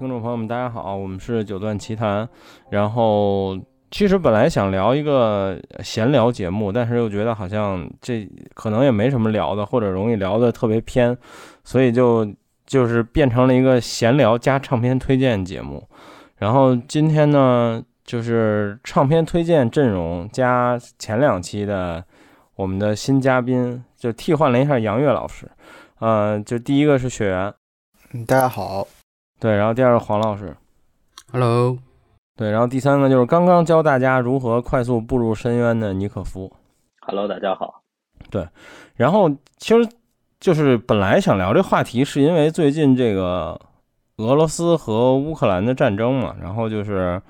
听众朋友们，大家好，我们是九段奇谈。然后，其实本来想聊一个闲聊节目，但是又觉得好像这可能也没什么聊的，或者容易聊的特别偏，所以就就是变成了一个闲聊加唱片推荐节目。然后今天呢，就是唱片推荐阵容加前两期的我们的新嘉宾，就替换了一下杨岳老师。呃，就第一个是雪原，嗯，大家好。对，然后第二个黄老师，Hello，对，然后第三个就是刚刚教大家如何快速步入深渊的尼可夫，Hello，大家好。对，然后其实就是本来想聊这话题，是因为最近这个俄罗斯和乌克兰的战争嘛，然后就是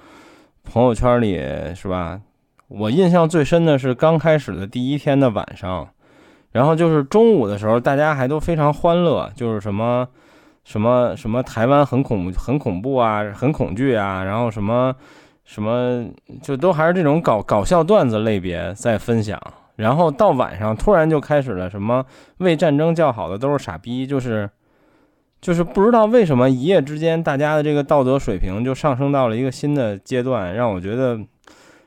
朋友圈里是吧？我印象最深的是刚开始的第一天的晚上，然后就是中午的时候，大家还都非常欢乐，就是什么。什么什么台湾很恐很恐怖啊，很恐惧啊，然后什么什么就都还是这种搞搞笑段子类别在分享，然后到晚上突然就开始了什么为战争叫好的都是傻逼，就是就是不知道为什么一夜之间大家的这个道德水平就上升到了一个新的阶段，让我觉得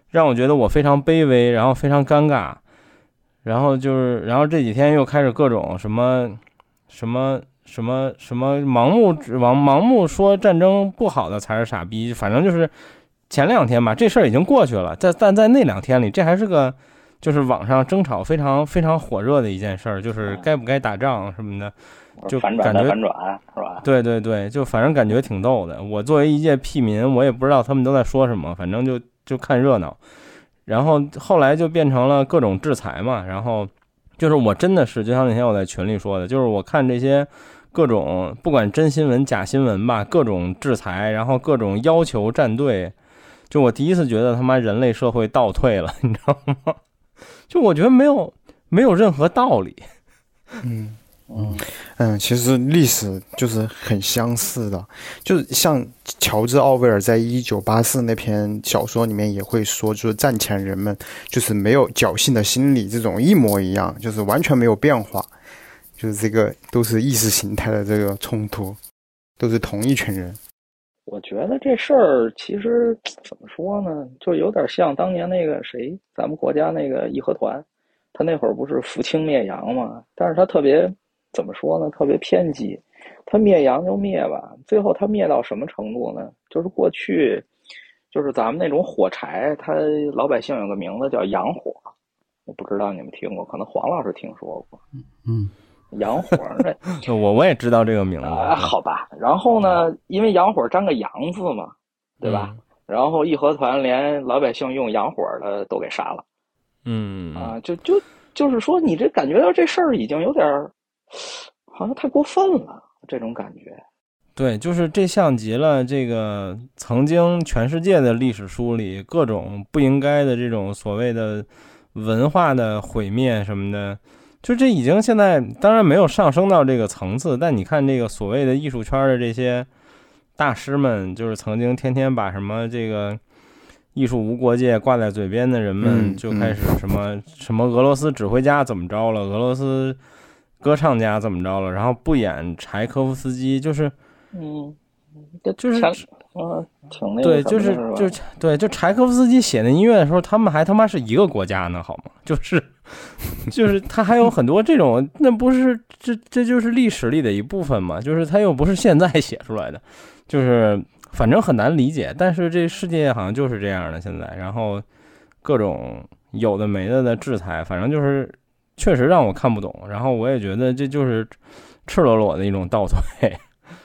让我觉得我非常卑微，然后非常尴尬，然后就是然后这几天又开始各种什么什么。什么什么盲目指盲盲目说战争不好的才是傻逼，反正就是前两天吧，这事儿已经过去了。在但在那两天里，这还是个就是网上争吵非常非常火热的一件事儿，就是该不该打仗什么的，就感觉反转是吧？对对对，就反正感觉挺逗的。我作为一介屁民，我也不知道他们都在说什么，反正就就看热闹。然后后来就变成了各种制裁嘛，然后就是我真的是就像那天我在群里说的，就是我看这些。各种不管真新闻假新闻吧，各种制裁，然后各种要求站队，就我第一次觉得他妈人类社会倒退了，你知道吗？就我觉得没有没有任何道理。嗯。嗯。嗯，其实历史就是很相似的，就是像乔治奥威尔在一九八四那篇小说里面也会说，就是战前人们就是没有侥幸的心理，这种一模一样，就是完全没有变化。就是这个都是意识形态的这个冲突，都是同一群人。我觉得这事儿其实怎么说呢，就有点像当年那个谁，咱们国家那个义和团，他那会儿不是扶清灭洋嘛？但是他特别怎么说呢？特别偏激，他灭洋就灭吧，最后他灭到什么程度呢？就是过去，就是咱们那种火柴，他老百姓有个名字叫洋火，我不知道你们听过，可能黄老师听说过。嗯。洋火 那我我也知道这个名字。好吧，然后呢，因为洋火沾个洋字嘛，对吧？然后义和团连老百姓用洋火的都给杀了。嗯啊，就就就是说，你这感觉到这事儿已经有点好像太过分了，这种感觉。对，就是这像极了这个曾经全世界的历史书里各种不应该的这种所谓的文化的毁灭什么的。就这已经现在当然没有上升到这个层次，但你看这个所谓的艺术圈的这些大师们，就是曾经天天把什么这个艺术无国界挂在嘴边的人们，就开始什么什么俄罗斯指挥家怎么着了，俄罗斯歌唱家怎么着了，然后不演柴科夫斯基，就是嗯，就是嗯，挺那对，就是就对，就柴可夫斯基写那音乐的时候，他们还他妈是一个国家呢，好吗？就是。就是他还有很多这种，那不是这这就是历史里的一部分嘛？就是他又不是现在写出来的，就是反正很难理解。但是这世界好像就是这样的现在，然后各种有的没的的制裁，反正就是确实让我看不懂。然后我也觉得这就是赤裸裸的一种倒退。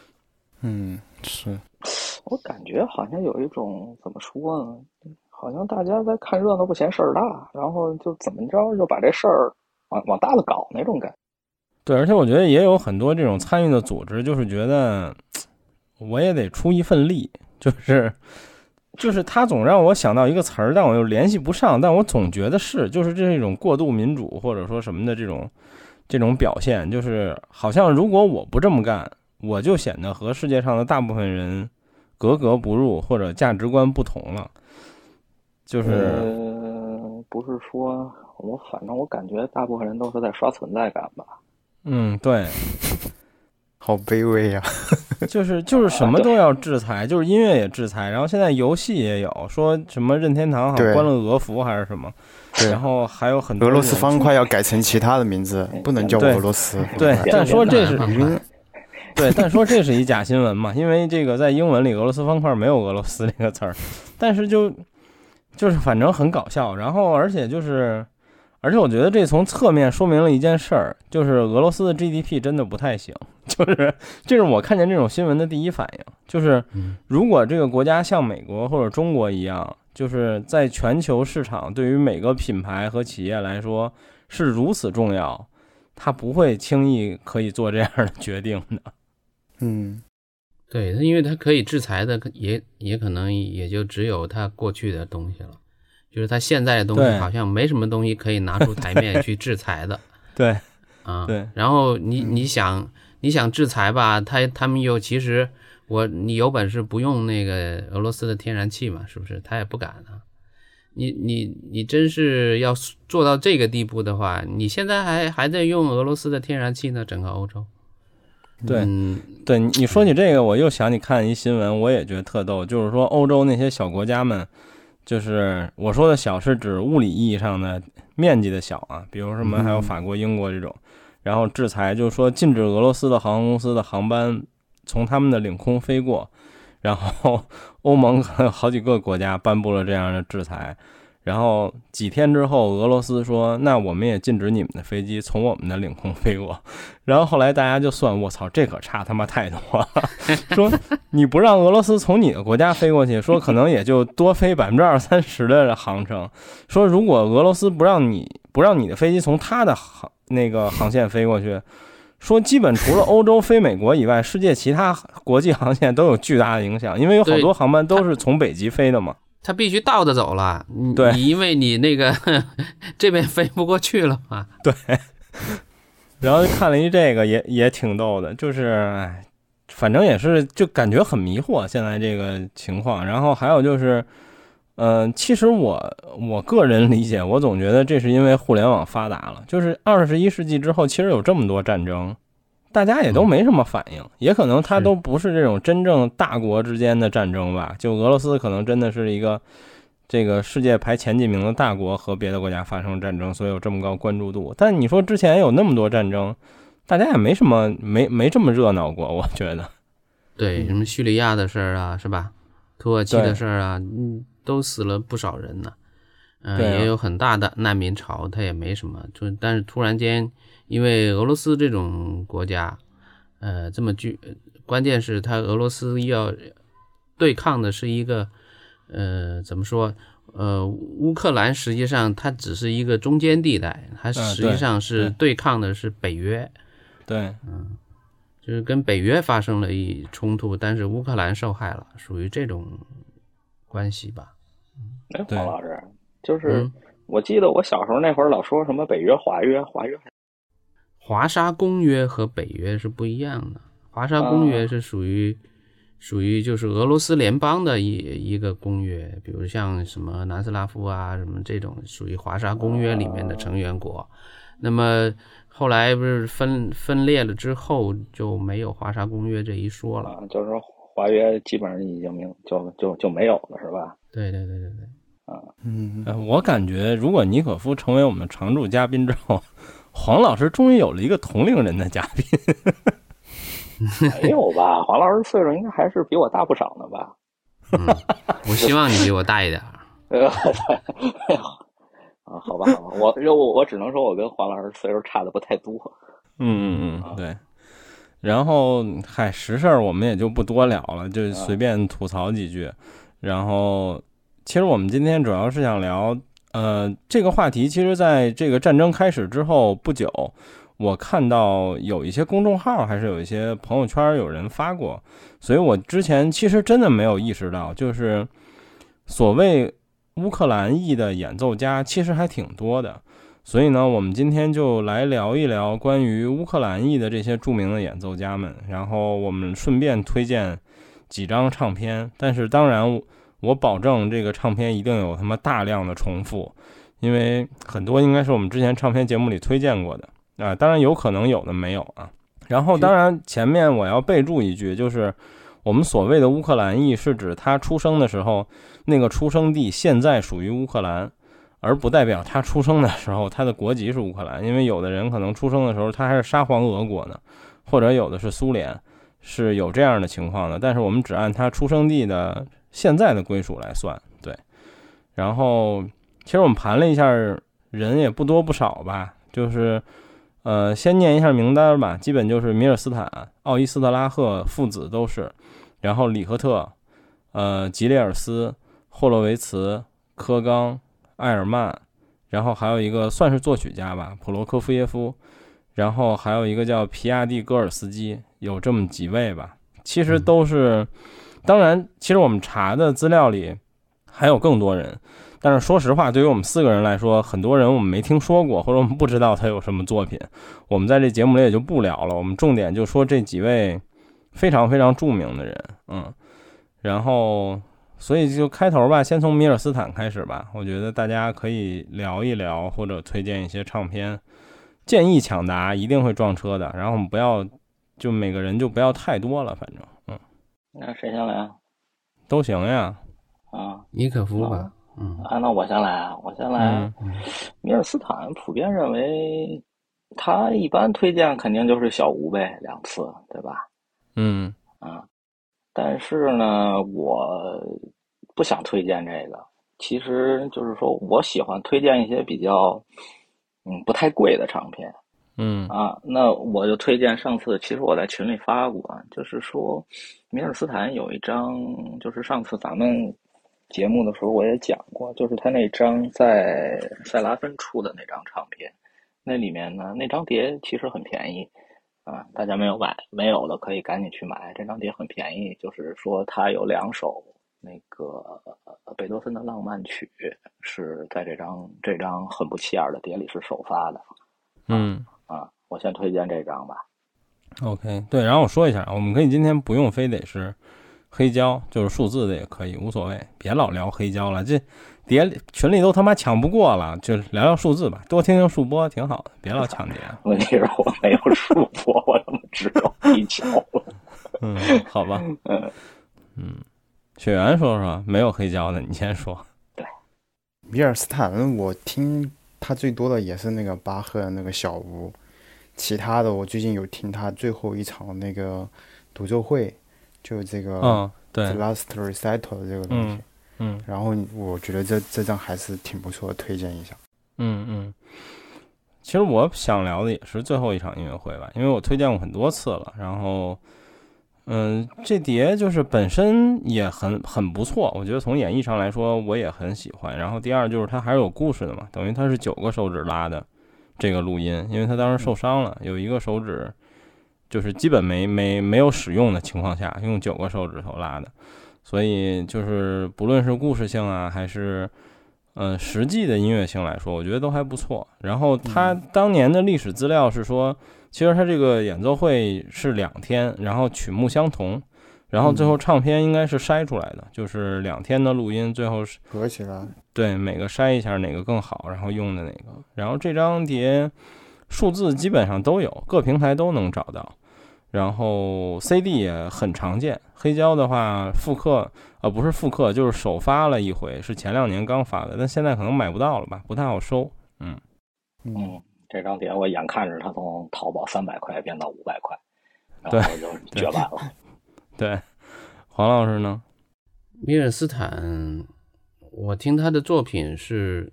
嗯，是 我感觉好像有一种怎么说呢？好像大家在看热闹不嫌事儿大，然后就怎么着就把这事儿往往大了搞那种感。对，而且我觉得也有很多这种参与的组织，就是觉得我也得出一份力，就是就是他总让我想到一个词儿，但我又联系不上，但我总觉得是，就是这是一种过度民主或者说什么的这种这种表现，就是好像如果我不这么干，我就显得和世界上的大部分人格格不入或者价值观不同了。就是，不是说我，反正我感觉大部分人都是在刷存在感吧。嗯，对，好卑微呀。就是就是什么都要制裁，就是音乐也制裁，然后现在游戏也有，说什么任天堂好像关了俄服还是什么，然后还有很多俄罗斯方块要改成其他的名字，不能叫俄罗斯。对，但说这是，对，但说这是一假新闻嘛，因为这个在英文里俄罗斯方块没有俄罗斯这个词儿，但是就就是反正很搞笑，然后而且就是。而且我觉得这从侧面说明了一件事儿，就是俄罗斯的 GDP 真的不太行。就是这是我看见这种新闻的第一反应，就是如果这个国家像美国或者中国一样，就是在全球市场对于每个品牌和企业来说是如此重要，他不会轻易可以做这样的决定的。嗯，对，因为他可以制裁的，也也可能也就只有他过去的东西了。就是他现在的东西好像没什么东西可以拿出台面去制裁的，对，啊，对。然后你你想你想制裁吧，他他们又其实我你有本事不用那个俄罗斯的天然气嘛，是不是？他也不敢啊。你你你真是要做到这个地步的话，你现在还还在用俄罗斯的天然气呢？整个欧洲，对对，你说起这个，我又想起看一新闻，我也觉得特逗，就是说欧洲那些小国家们。就是我说的小是指物理意义上的面积的小啊，比如什么还有法国、英国这种，然后制裁就是说禁止俄罗斯的航空公司的航班从他们的领空飞过，然后欧盟可能好几个国家颁布了这样的制裁。然后几天之后，俄罗斯说：“那我们也禁止你们的飞机从我们的领空飞过。”然后后来大家就算：“我操，这可差他妈太多了！” 说你不让俄罗斯从你的国家飞过去，说可能也就多飞百分之二三十的航程。说如果俄罗斯不让你不让你的飞机从他的航那个航线飞过去，说基本除了欧洲飞美国以外，世界其他国际航线都有巨大的影响，因为有好多航班都是从北极飞的嘛。他必须倒着走了，对，因为你那个这边飞不过去了嘛。对，然后看了一这个也也挺逗的，就是反正也是就感觉很迷惑现在这个情况。然后还有就是，嗯，其实我我个人理解，我总觉得这是因为互联网发达了，就是二十一世纪之后，其实有这么多战争。大家也都没什么反应，也可能它都不是这种真正大国之间的战争吧。就俄罗斯可能真的是一个这个世界排前几名的大国和别的国家发生战争，所以有这么高关注度。但你说之前有那么多战争，大家也没什么没没这么热闹过，我觉得。对，什么叙利亚的事儿啊，是吧？土耳其的事儿啊，嗯，都死了不少人呢。嗯，也有很大的难民潮，它也没什么，就但是突然间。因为俄罗斯这种国家，呃，这么巨，关键是它俄罗斯要对抗的是一个，呃，怎么说？呃，乌克兰实际上它只是一个中间地带，它实际上是对抗的是北约。对，嗯，就是跟北约发生了一冲突，但是乌克兰受害了，属于这种关系吧？哎，黄老师，就是我记得我小时候那会儿老说什么北约、华约、华约还。华沙公约和北约是不一样的。华沙公约是属于属于就是俄罗斯联邦的一一个公约，比如像什么南斯拉夫啊什么这种属于华沙公约里面的成员国。那么后来不是分分裂了之后就没有华沙公约这一说了，就是说华约基本上已经明就就就没有了，是吧？对对对对对。啊，嗯，我感觉如果尼可夫成为我们常驻嘉宾之后。黄老师终于有了一个同龄人的嘉宾，没有吧？黄老师岁数应该还是比我大不少呢吧？我希望你比我大一点。啊，好吧，好吧，我我我只能说我跟黄老师岁数差的不太多。嗯嗯嗯，对。然后，嗨，实事儿我们也就不多聊了，就随便吐槽几句。然后，其实我们今天主要是想聊。呃，这个话题其实在这个战争开始之后不久，我看到有一些公众号，还是有一些朋友圈有人发过，所以我之前其实真的没有意识到，就是所谓乌克兰裔的演奏家其实还挺多的。所以呢，我们今天就来聊一聊关于乌克兰裔的这些著名的演奏家们，然后我们顺便推荐几张唱片，但是当然。我保证这个唱片一定有他妈大量的重复，因为很多应该是我们之前唱片节目里推荐过的啊，当然有可能有的没有啊。然后，当然前面我要备注一句，就是我们所谓的乌克兰裔是指他出生的时候那个出生地现在属于乌克兰，而不代表他出生的时候他的国籍是乌克兰。因为有的人可能出生的时候他还是沙皇俄国呢，或者有的是苏联，是有这样的情况的。但是我们只按他出生地的现在的归属来算，对。然后，其实我们盘了一下，人也不多不少吧，就是。呃，先念一下名单吧，基本就是米尔斯坦、奥伊斯特拉赫父子都是，然后里赫特、呃吉列尔斯、霍洛维茨、科冈、埃尔曼，然后还有一个算是作曲家吧，普罗科夫耶夫，然后还有一个叫皮亚蒂戈尔斯基，有这么几位吧。其实都是，当然，其实我们查的资料里还有更多人。但是说实话，对于我们四个人来说，很多人我们没听说过，或者我们不知道他有什么作品，我们在这节目里也就不聊了。我们重点就说这几位非常非常著名的人，嗯，然后所以就开头吧，先从米尔斯坦开始吧。我觉得大家可以聊一聊，或者推荐一些唱片，建议抢答一定会撞车的。然后我们不要就每个人就不要太多了，反正，那谁先来啊？都行呀，啊，尼可夫吧。嗯啊，那我先来啊，我先来。嗯米尔斯坦普遍认为，他一般推荐肯定就是小吴呗，两次，对吧？嗯啊，但是呢，我不想推荐这个。其实就是说我喜欢推荐一些比较嗯不太贵的唱片。嗯啊，那我就推荐上次，其实我在群里发过，就是说米尔斯坦有一张，就是上次咱们。节目的时候我也讲过，就是他那张在塞拉芬出的那张唱片，那里面呢那张碟其实很便宜啊，大家没有买没有的可以赶紧去买，这张碟很便宜。就是说它有两首那个贝多芬的浪漫曲是在这张这张很不起眼的碟里是首发的，嗯啊，我先推荐这张吧。OK，对，然后我说一下，我们可以今天不用非得是。黑胶就是数字的也可以，无所谓，别老聊黑胶了。这碟群里都他妈抢不过了，就聊聊数字吧，多听听数播挺好的，别老抢碟。问题是我没有数播，我他妈只有黑胶。嗯，好吧。嗯嗯，雪原说说没有黑胶的，你先说。对，米尔斯坦，我听他最多的也是那个巴赫的那个小屋，其他的我最近有听他最后一场那个独奏会。就这个，嗯，对，last recital 的这个东西，嗯，然后我觉得这这张还是挺不错的，推荐一下。嗯嗯，其实我想聊的也是最后一场音乐会吧，因为我推荐过很多次了。然后，嗯，这碟就是本身也很很不错，我觉得从演绎上来说我也很喜欢。然后第二就是它还是有故事的嘛，等于它是九个手指拉的这个录音，因为他当时受伤了，有一个手指。就是基本没没没有使用的情况下，用九个手指头拉的，所以就是不论是故事性啊，还是嗯实际的音乐性来说，我觉得都还不错。然后他当年的历史资料是说，其实他这个演奏会是两天，然后曲目相同，然后最后唱片应该是筛出来的，就是两天的录音，最后是合起来，对每个筛一下哪个更好，然后用的哪个。然后这张碟数字基本上都有，各平台都能找到。然后 CD 也很常见，黑胶的话复刻，呃不是复刻，就是首发了一回，是前两年刚发的，但现在可能买不到了吧，不太好收。嗯嗯，这张碟我眼看着它从淘宝三百块变到五百块，然后就绝版了。对，黄老师呢？米尔斯坦，我听他的作品是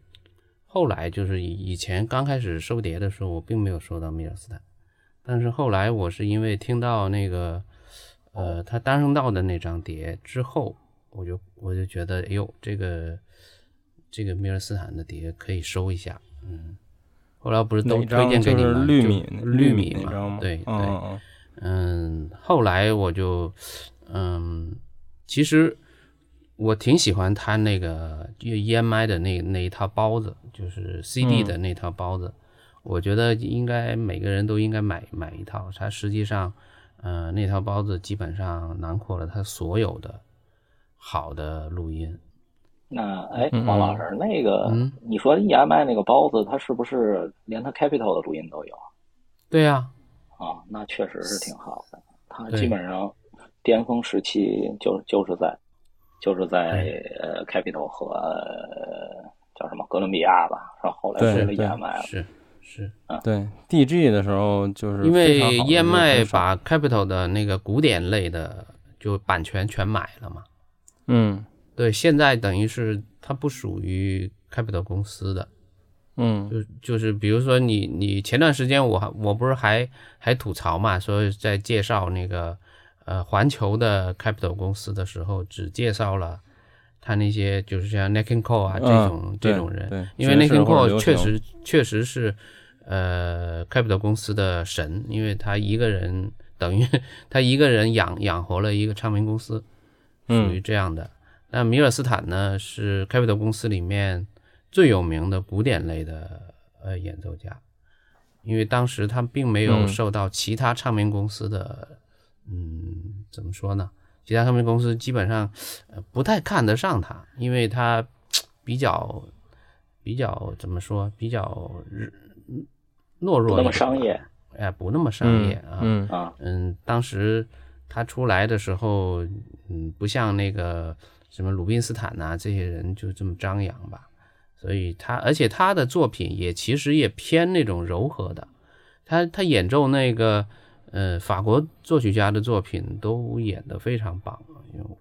后来就是以前刚开始收碟的时候，我并没有收到米尔斯坦。但是后来我是因为听到那个，呃，他单声道的那张碟之后，我就我就觉得，哎呦，这个这个米尔斯坦的碟可以收一下，嗯。后来不是都推荐给你吗？绿米绿米嘛，对对，嗯。后来我就，嗯，其实我挺喜欢他那个 EMI 的那那一套包子，就是 CD 的那套包子。我觉得应该每个人都应该买买一套。它实际上，呃，那套包子基本上囊括了他所有的好的录音。那哎，王老师，那个你说 EMI 那个包子，它是不是连它 Capital 的录音都有？对呀，啊，那确实是挺好的。他基本上巅峰时期就就是在就是在呃 Capital 和叫什么哥伦比亚吧，然后后来对归了 EMI 了。是是，对 DG 的时候就是因为非常好的 EMI 把 Capital 的那个古典类的就版权全买了嘛。嗯对，现在等于是它不属于 Capital 公司的，嗯就就是比如说你你前段时间我还我不是还还吐槽嘛，说在介绍那个呃环球的 Capital 公司的时候，只介绍了他那些就是像 n a k i n Cole 啊这种、嗯这种人，对，因为 n a k i n Cole 确实确实是呃 Capital 公司的神，因为他一个人等于 他一个人养养活了一个唱片公司，属于嗯这样的。那米尔斯坦呢，是 Capital 公司里面最有名的古典类的呃演奏家，因为当时他并没有嗯。受到其他唱片公司的，嗯，怎么说呢？其他唱片公司基本上呃不太看得上他，因为他比较比较怎么说，比较日懦弱不那么商业，哎，不那么商业啊，嗯啊，嗯，当时他出来的时候，嗯，不像那个什么鲁宾斯坦呐、这些人就这么张扬吧，所以他，而且他的作品也其实也偏那种柔和的，他他演奏那个呃法国作曲家的作品都演得非常棒，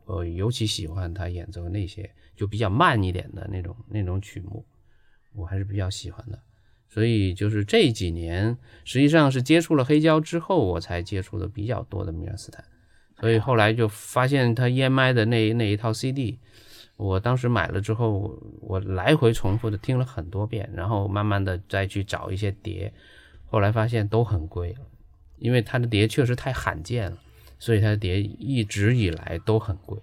我尤其喜欢他演奏那些就比较慢一点的那种那种曲目，我还是比较喜欢的。所以就是这几年，实际上是接触了黑胶之后，我才接触的比较多的米尔斯坦。所以后来就发现他 EMI 的那那一套 CD，我当时买了之后，我来回重复的听了很多遍，然后慢慢的再去找一些碟，后来发现都很贵，因为他的碟确实太罕见了，所以他的碟一直以来都很贵。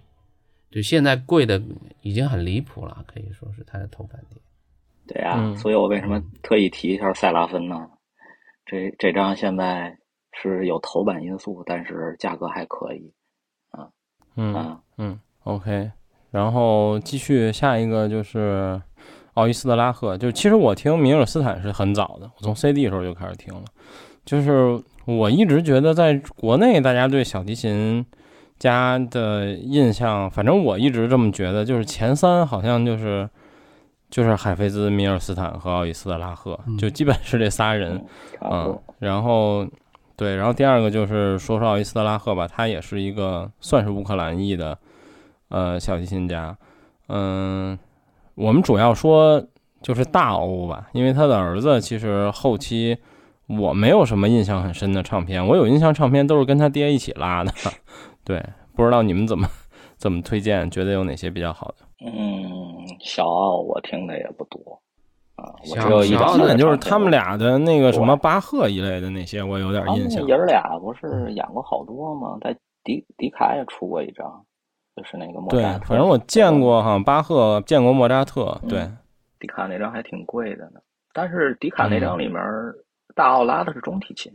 就现在贵的已经很离谱了，可以说是他的头版碟。对呀、嗯所以我为什么特意提一下塞拉芬呢？这这张现在是有头版因素，但是价格还可以嗯啊。嗯，OK，然后继续下一个就是奥伊斯特拉赫，就其实我听米尔斯坦是很早的，我从 CD 的时候就开始听了，就是我一直觉得在国内大家对小提琴家的印象，反正我一直这么觉得，就是前三好像就是就是海菲兹、米尔斯坦和奥伊斯特拉赫，就基本是这仨人。嗯，然后对，然后第二个就是说说奥伊斯特拉赫吧，他也是一个算是乌克兰裔的呃小提琴家。嗯，我们主要说就是大欧吧，因为他的儿子其实后期我没有什么印象很深的唱片，我有印象唱片都是跟他爹一起拉的。对，不知道你们怎么怎么推荐，觉得有哪些比较好的？嗯，小奥我听的也不多啊，我只有一张基本就是他们俩。的那个什么巴赫一类的那些，我有点印象。爷儿俩不是演过好多吗？在迪迪卡也出过一张，就是那个莫扎，特。反正我见过哈，巴赫见过莫扎特，嗯对，迪卡那张还挺贵的呢，但是迪卡嗯那张里面，大奥拉的是中提琴，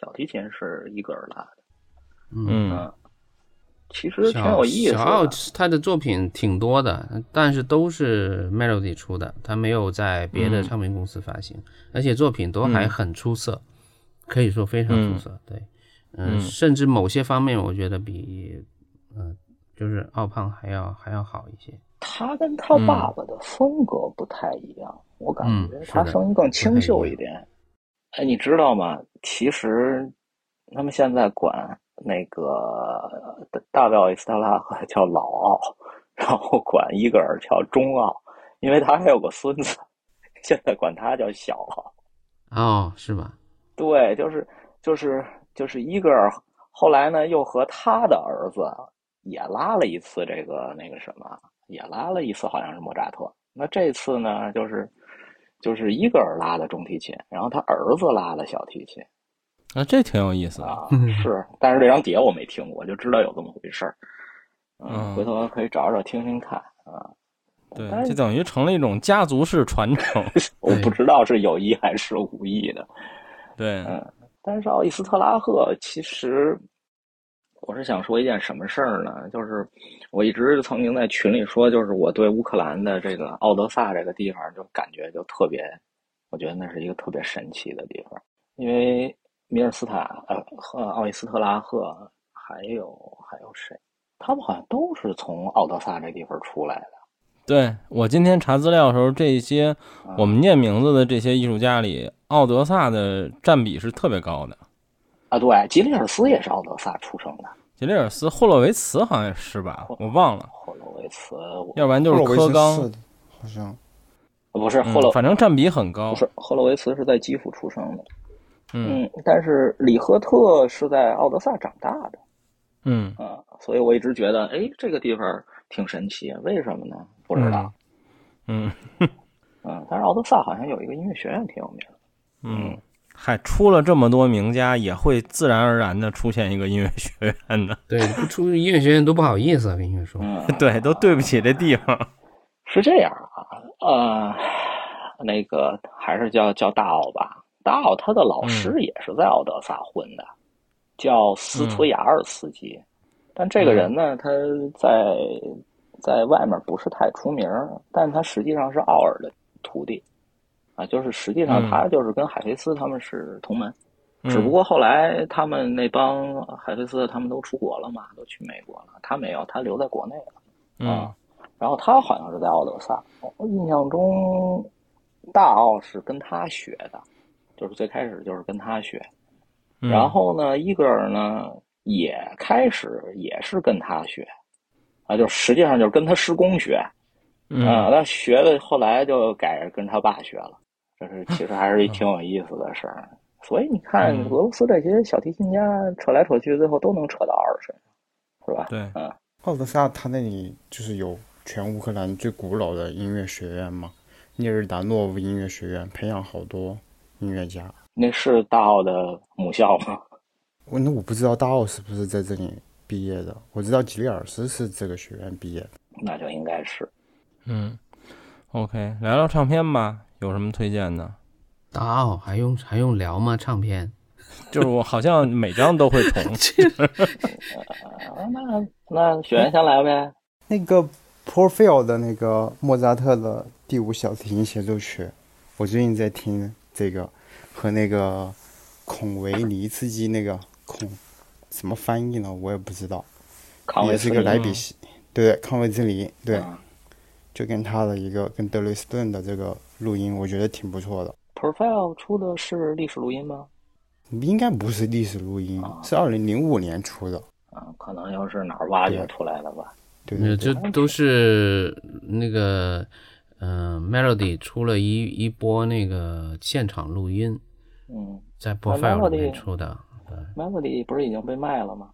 小提琴是伊格尔拉的。嗯嗯，其实挺有意思小奥的。他的作品挺多的，但是都是 Melody 出的，他没有在别的嗯唱片公司发行，而且作品都还嗯很出色，可以说非常出色。对，嗯、嗯甚至某些方面我觉得比嗯、呃就是奥胖还要还要好一些。他跟他爸爸的风格不太一样，我感觉他声音更清秀一点。哎，你知道吗？其实他们现在管那个大卫奥伊斯特拉赫叫老奥，然后管伊戈尔叫中奥，因为他还有个孙子，现在管他叫小奥。哦，是吗？对，就是就是就是伊戈尔，后来呢又和他的儿子也拉了一次这个那个什么，也拉了一次，好像是莫扎特。那这次呢，就是就是伊戈尔拉的中提琴，然后他儿子拉的小提琴啊，这挺有意思的。啊，是，但是这张碟我没听过，就知道有这么回事儿。嗯回头可以找找听听看啊。对但，是这等于成了一种家族式传承。我不知道是有意还是无意的。对，嗯，但是奥伊斯特拉赫其实，我是想说一件什么事儿呢？就是我一直曾经在群里说，就是我对乌克兰的这个奥德萨这个地方就感觉就特别，我觉得那是一个特别神奇的地方，因为米尔斯塔呃和奥伊斯特拉赫，还有还有谁？他们好像都是从奥德萨这地方出来的。对我今天查资料的时候，这些我们念名字的这些艺术家里，奥德萨的占比是特别高的。啊，对，吉里尔斯也是奥德萨出生的。吉里尔斯、霍洛维茨好像是吧？我忘了。霍洛维茨，要不然就是科冈，好像不是霍洛，反正占比很高。不是霍洛维茨是在基辅出生的。嗯，但是里赫特是在奥德萨长大的。嗯啊，所以我一直觉得，哎，这个地方挺神奇，为什么呢？不知道。嗯嗯，但是奥德萨好像有一个音乐学院挺有名的。嗯，嗨出了这么多名家，也会自然而然的出现一个音乐学院的。对，不出音乐学院都不好意思，跟你说。嗯，对，都对不起这地方。是这样啊，呃，那个还是叫叫大奥吧。大奥他的老师也是在奥德萨混的，叫斯图亚尔斯基。但这个人呢，他在在外面不是太出名，但他实际上是奥尔的徒弟啊，就是实际上他就是跟海菲斯他们是同门，只不过后来他们那帮海菲斯他们都出国了嘛，都去美国了，他没有，他留在国内了啊。然后他好像是在奥德萨，我印象中大奥是跟他学的。就是最开始就是跟他学，然后呢，伊格尔呢也开始也是跟他学，啊，就实际上就是跟他师公学，啊，那学的后来就改跟他爸学了，这是其实还是一挺有意思的事儿。所以你看，俄罗斯这些小提琴家扯来扯去，最后都能扯到二身上，是吧？对，嗯，奥德萨他那里就是有全乌克兰最古老的音乐学院嘛，涅日达诺夫音乐学院，培养好多。音乐家，那是大奥的母校吗？我那我不知道大奥是不是在这里毕业的。我知道吉里尔斯是这个学院毕业的，那就应该是。嗯，OK，聊聊唱片吧，有什么推荐的？大奥还用还用聊吗？唱片就是我好像每张都会重。那那雪原先来呗。那个 Profile 的那个莫扎特的第五小提琴协奏曲，我最近在听。这个和那个孔维尼茨基那个孔什么翻译呢？我也不知道，也是个莱比锡，对，康维兹林，对，就跟他的一个跟德雷斯顿的这个录音，我觉得挺不错的。Profile 出的是历史录音吗？应该不是历史录音，是二零零五年出的。啊，可能又是哪儿挖掘出来的吧？对，这都是那个。嗯，Melody 出了一一波那个现场录音，嗯，在 Profile 里面出的。对，Melody 不是已经被卖了吗？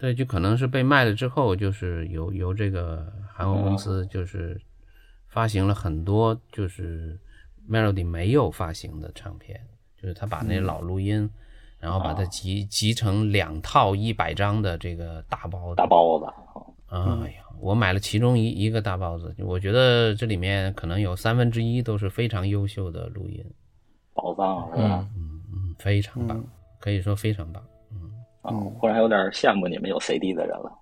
对，就可能是被卖了之后，就是由由这个韩国公司就是发行了很多就是 Melody 没有发行的唱片，就是他把那老录音，然后把它集集成两套一百张的这个大包大包子。哎呀。我买了其中一一个大包子，我觉得这里面可能有三分之一都是非常优秀的录音，宝藏是吧？嗯嗯，非常棒，可以说非常棒。嗯啊，忽然有点羡慕你们有 CD 的人了。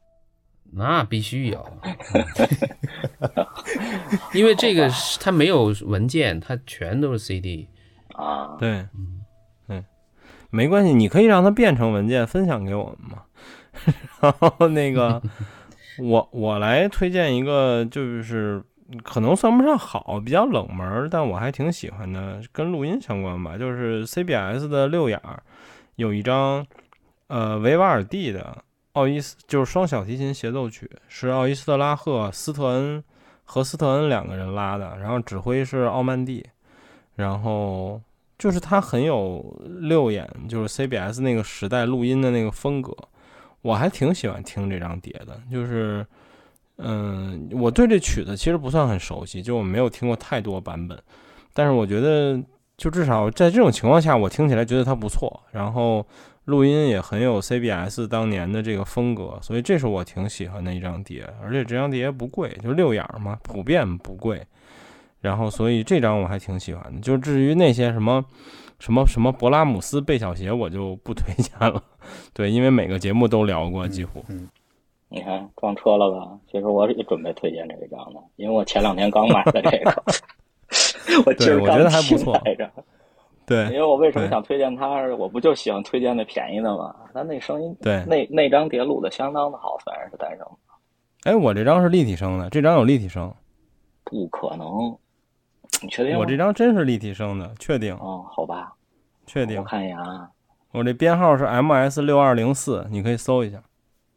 那必须有，因为这个它没有文件，它全都是 CD 啊。对，嗯，对，没关系，你可以让它变成文件分享给我们嘛。然后那个。我我来推荐一个，就是可能算不上好，比较冷门，但我还挺喜欢的，跟录音相关吧。就是 CBS 的六眼儿有一张，呃，维瓦尔第的奥伊斯，就是双小提琴协奏曲，是奥伊斯特拉赫、斯特恩和斯特恩两个人拉的，然后指挥是奥曼蒂，然后就是他很有六眼，就是 CBS 那个时代录音的那个风格。我还挺喜欢听这张碟的，就是，嗯，我对这曲子其实不算很熟悉，就我没有听过太多版本，但是我觉得，就至少在这种情况下，我听起来觉得它不错，然后录音也很有 CBS 当年的这个风格，所以这是我挺喜欢的一张碟，而且这张碟不贵，就六眼嘛，普遍不贵，然后所以这张我还挺喜欢的，就至于那些什么。什么什么勃拉姆斯贝小鞋我就不推荐了，对，因为每个节目都聊过，几乎。嗯，你看撞车了吧？其实我也准备推荐这一张的，因为我前两天刚买的这个，我今儿觉得还不错。对，因为我为什么想推荐它？我不就喜欢推荐那便宜的吗？它那声音，对，那那张碟录的相当的好，虽然是单声。哎，我这张是立体声的，这张有立体声？不可能，你确定？我这张真是立体声的，确定？哦，好吧，确定。我看一眼啊，我这编号是 MS 六二零四，你可以搜一下。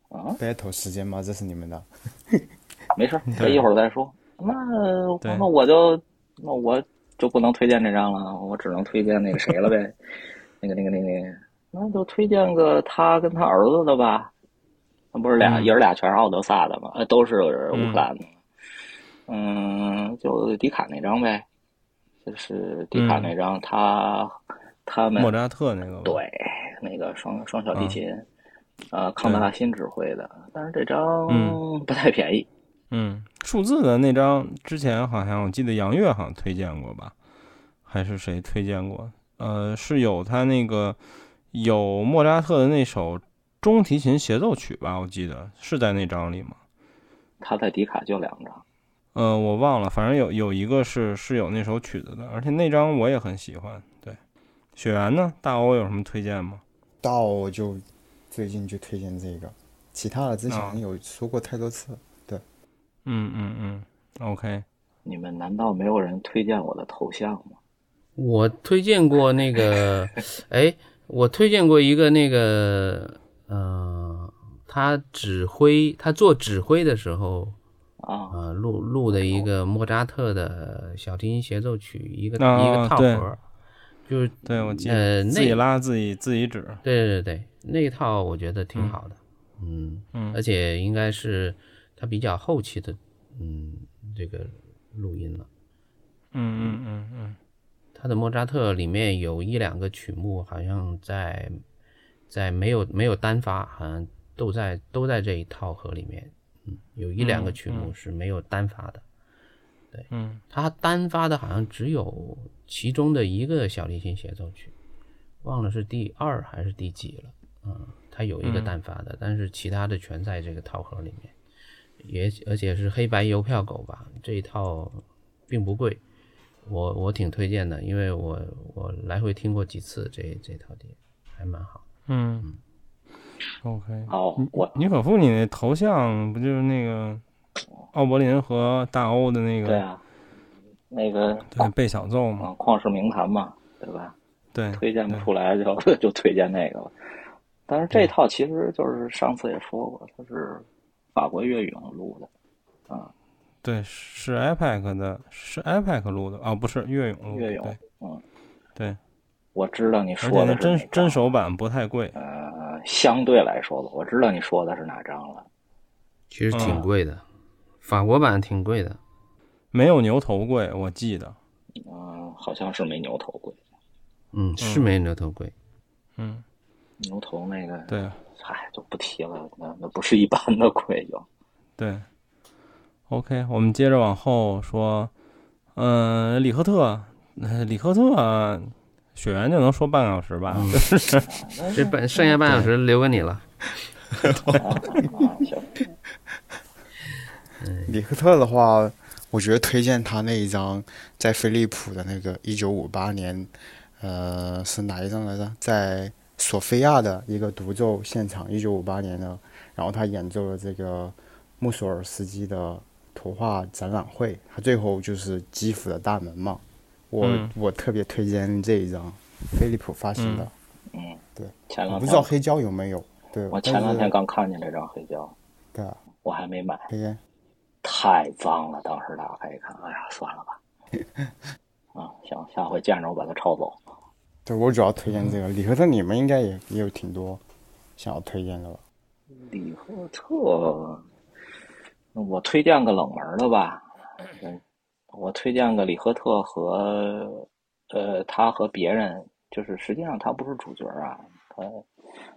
啊，battle 时间吗？这是你们的？没事，这一会儿再说。那那我就那我就不能推荐这张了，我只能推荐那个谁了呗？那个那个那个，那就推荐个他跟他儿子的吧。那不是俩爷儿俩全是奥德萨的吗？呃，都是乌克兰的。嗯，就迪卡那张呗，就是迪卡那张，他他们莫扎特那个对，那个双双小提琴，呃，康纳辛指挥的，但是这张不太便宜。嗯，数字的那张之前好像我记得杨月好像推荐过吧，还是谁推荐过？呃，是有他那个有莫扎特的那首中提琴协奏曲吧？我记得是在那张里吗？他在迪卡就两张。呃，我忘了，反正有有一个是是有那首曲子的，而且那张我也很喜欢。对，雪原呢？大欧有什么推荐吗？大欧就最近就推荐这个，其他的之前有说过太多次。对，嗯嗯嗯，OK。你们难道没有人推荐我的头像吗？我推荐过那个，哎，我推荐过一个那个，呃，他指挥，他做指挥的时候。啊，录录的一个莫扎特的小提琴协奏曲，一个一个套盒，就是对我记呃自己拉自己自己指，对对对，那一套我觉得挺好的，嗯嗯，而且应该是他比较后期的，嗯，这个录音了，嗯嗯嗯嗯，他的莫扎特里面有一两个曲目好像在在没有没有单发，好像都在都在这一套盒里面。嗯，有一两个曲目是没有单发的，对，嗯，他单发的好像只有其中的一个小提琴协奏曲，忘了是第二还是第几了，嗯，他有一个单发的，但是其他的全在这个套盒里面，也而且是黑白邮票狗吧，这一套并不贵，我我挺推荐的，因为我我来回听过几次这这套碟，还蛮好，嗯。OK，好，我尼可夫，你那头像不就是那个奥柏林和大欧的那个？对啊，那个对贝小奏嘛，旷世名弹嘛，对吧？对，推荐不出来就 就推荐那个了。但是这套其实就是上次也说过，它是法国乐咏录的，啊，对，是 IPAC 的，是 IPAC 录的啊，不是乐咏录的，乐咏，嗯，对，我知道你说的真真手版不太贵，呃。相对来说吧，我知道你说的是哪张了。其实挺贵的，法国版挺贵的，没有牛头贵，我记得。嗯，好像是没牛头贵。嗯，是没牛头贵。嗯，牛头那个，对，唉，就不提了。那那不是一般的贵，就。对。OK，我们接着往后说。嗯，里赫特，里赫特。雪原就能说半个小时吧，这半剩下半小时留给你了。李克特的话，我觉得推荐他那一张在飞利浦的那个一九五八年，呃，是哪一张来着？在索菲亚的一个独奏现场，一九五八年的，然后他演奏了这个穆索尔斯基的图画展览会，他最后就是基辅的大门嘛。我我特别推荐这一张，飞利浦发行的。嗯，对。前两天不知道黑胶有没有？对。我前两天刚看见这张黑胶。对。我还没买。黑胶。太脏了，当时打开一看，哎呀，算了吧。啊，行，下回见着我把它抄走。对我主要推荐这个李赫特，你们应该也也有挺多想要推荐的吧？李赫特，我推荐个冷门的吧。嗯。我推荐个里赫特和，呃，他和别人，就是实际上他不是主角啊，他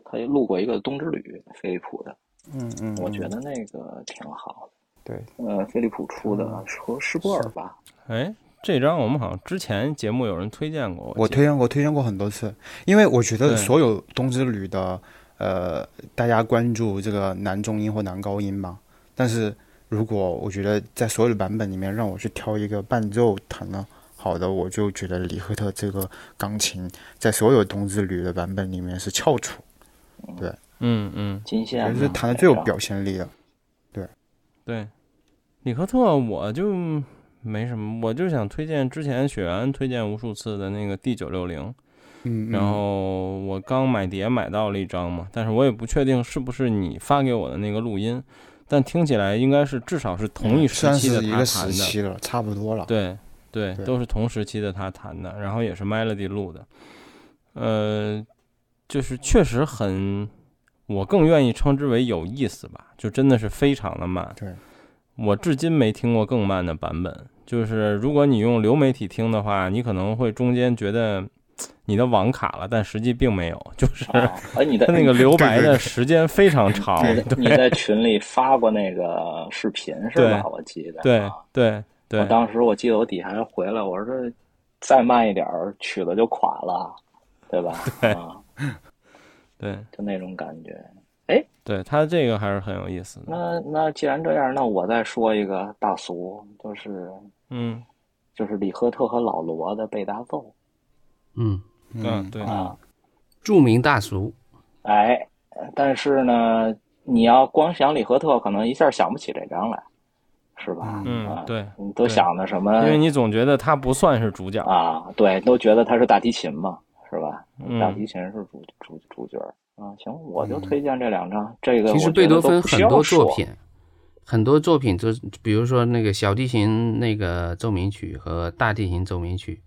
他录过一个《冬之旅》，飞利浦的，嗯嗯，我觉得那个挺好的。对，呃，飞利浦出的和施波尔吧。哎，这张我们好像之前节目有人推荐过，我推荐过，推荐过很多次，因为我觉得所有《冬之旅》的，呃，大家关注这个男中音或男高音嘛，但是。如果我觉得在所有的版本里面让我去挑一个伴奏弹呢，好的，我就觉得李赫特这个钢琴在所有冬之旅的版本里面是翘楚。对，嗯嗯，金线是弹的最有表现力的。对，对，李赫特我就没什么，我就想推荐之前雪原推荐无数次的那个 D 九六零。嗯，然后我刚买碟买到了一张嘛，但是我也不确定是不是你发给我的那个录音，但听起来应该是至少是同一时期的他弹的，差不多了。对对，都是同时期的他弹的，然后也是 Melody 录的，呃，就是确实很，我更愿意称之为有意思吧，就真的是非常的慢。对，我至今没听过更慢的版本，就是如果你用流媒体听的话，你可能会中间觉得。你的网卡了，但实际并没有，就是哎，你的那个留白的时间非常长。你在群里发过那个视频是吧？我记得。对对对。我当时我记得我底下还回来，我说再慢一点曲子就垮了，对吧？对。对，就那种感觉。哎，对他这个还是很有意思的。那那既然这样，那我再说一个大俗，就是嗯，就是李赫特和老罗的贝大奏。嗯。嗯，对啊，著名大俗，哎，但是呢，你要光想李赫特，可能一下想不起这张来，是吧？嗯，对，你都想的什么？因为你总觉得他不算是主角啊，对，都觉得他是大提琴嘛，是吧？大提琴是主主主角啊。行，我就推荐这两张。这个其实贝多芬很多作品，很多作品就比如说那个小提琴那个奏鸣曲和大提琴奏鸣曲，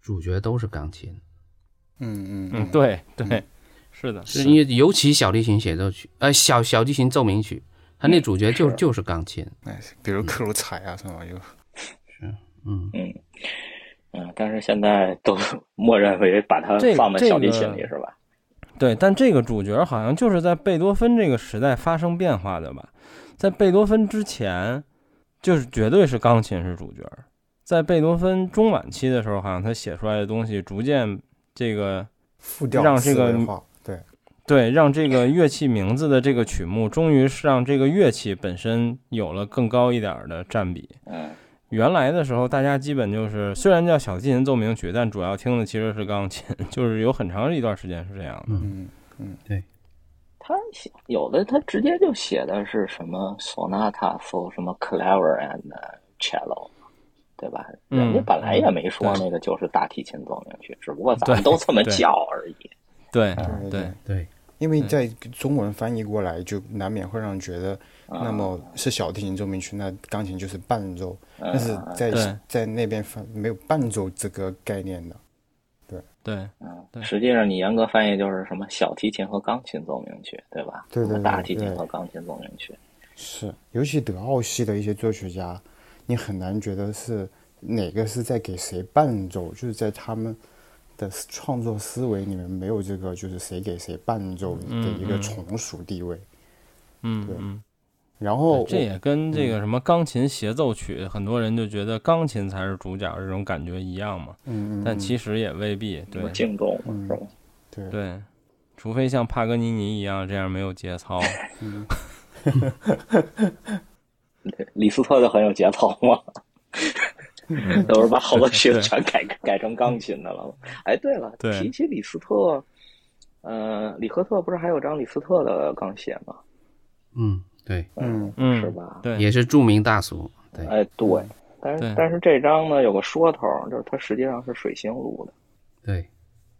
主角都是钢琴。嗯嗯嗯，对对，是的，是因为尤其小提琴协奏曲，呃，小小提琴奏鸣曲，它那主角就就是钢琴，哎，比如克鲁采啊什么，又 是，嗯。嗯嗯，但是现在都 默认为把它放在小提琴里是吧？对，但这个主角好像就是在贝多芬这个时代发生变化的吧？在贝多芬之前，就是绝对是钢琴是主角，在贝多芬中晚期的时候，好像他写出来的东西逐渐。这个让这个对对让这个乐器名字的这个曲目，终于是让这个乐器本身有了更高一点的占比。嗯，原来的时候，大家基本就是虽然叫小提琴奏鸣曲，但主要听的其实是钢琴，就是有很长一段时间是这样的。嗯嗯，对。他写有的他直接就写的是什么 sonata for 什么 clever and cello。对吧？人家本来也没说那个就是大提琴奏鸣曲，只不过咱们都这么叫而已。对对对，因为在中文翻译过来，就难免会让人觉得，那么是小提琴奏鸣曲，那钢琴就是伴奏。但是在在那边翻没有伴奏这个概念的。对对，嗯，实际上你严格翻译就是什么小提琴和钢琴奏鸣曲，对吧？对对，大提琴和钢琴奏鸣曲。是，尤其德奥系的一些作曲家。你很难觉得是哪个是在给谁伴奏，就是在他们的创作思维里面没有这个，就是谁给谁伴奏的一个从属地位。嗯，对。然后这也跟这个什么钢琴协奏曲，很多人就觉得钢琴才是主角这种感觉一样嘛。嗯但其实也未必。对。敬重是吧？对对，除非像帕格尼尼一样这样没有节操。嗯。李斯特就很有节操嘛，都是把好多曲子全改改成钢琴的了。哎，对了，提起李斯特，呃，李赫特不是还有张李斯特的钢弦吗？嗯，对，嗯嗯，是吧？对，也是著名大俗。对，哎，对，但是但是这张呢有个说头，就是它实际上是水星录的。对，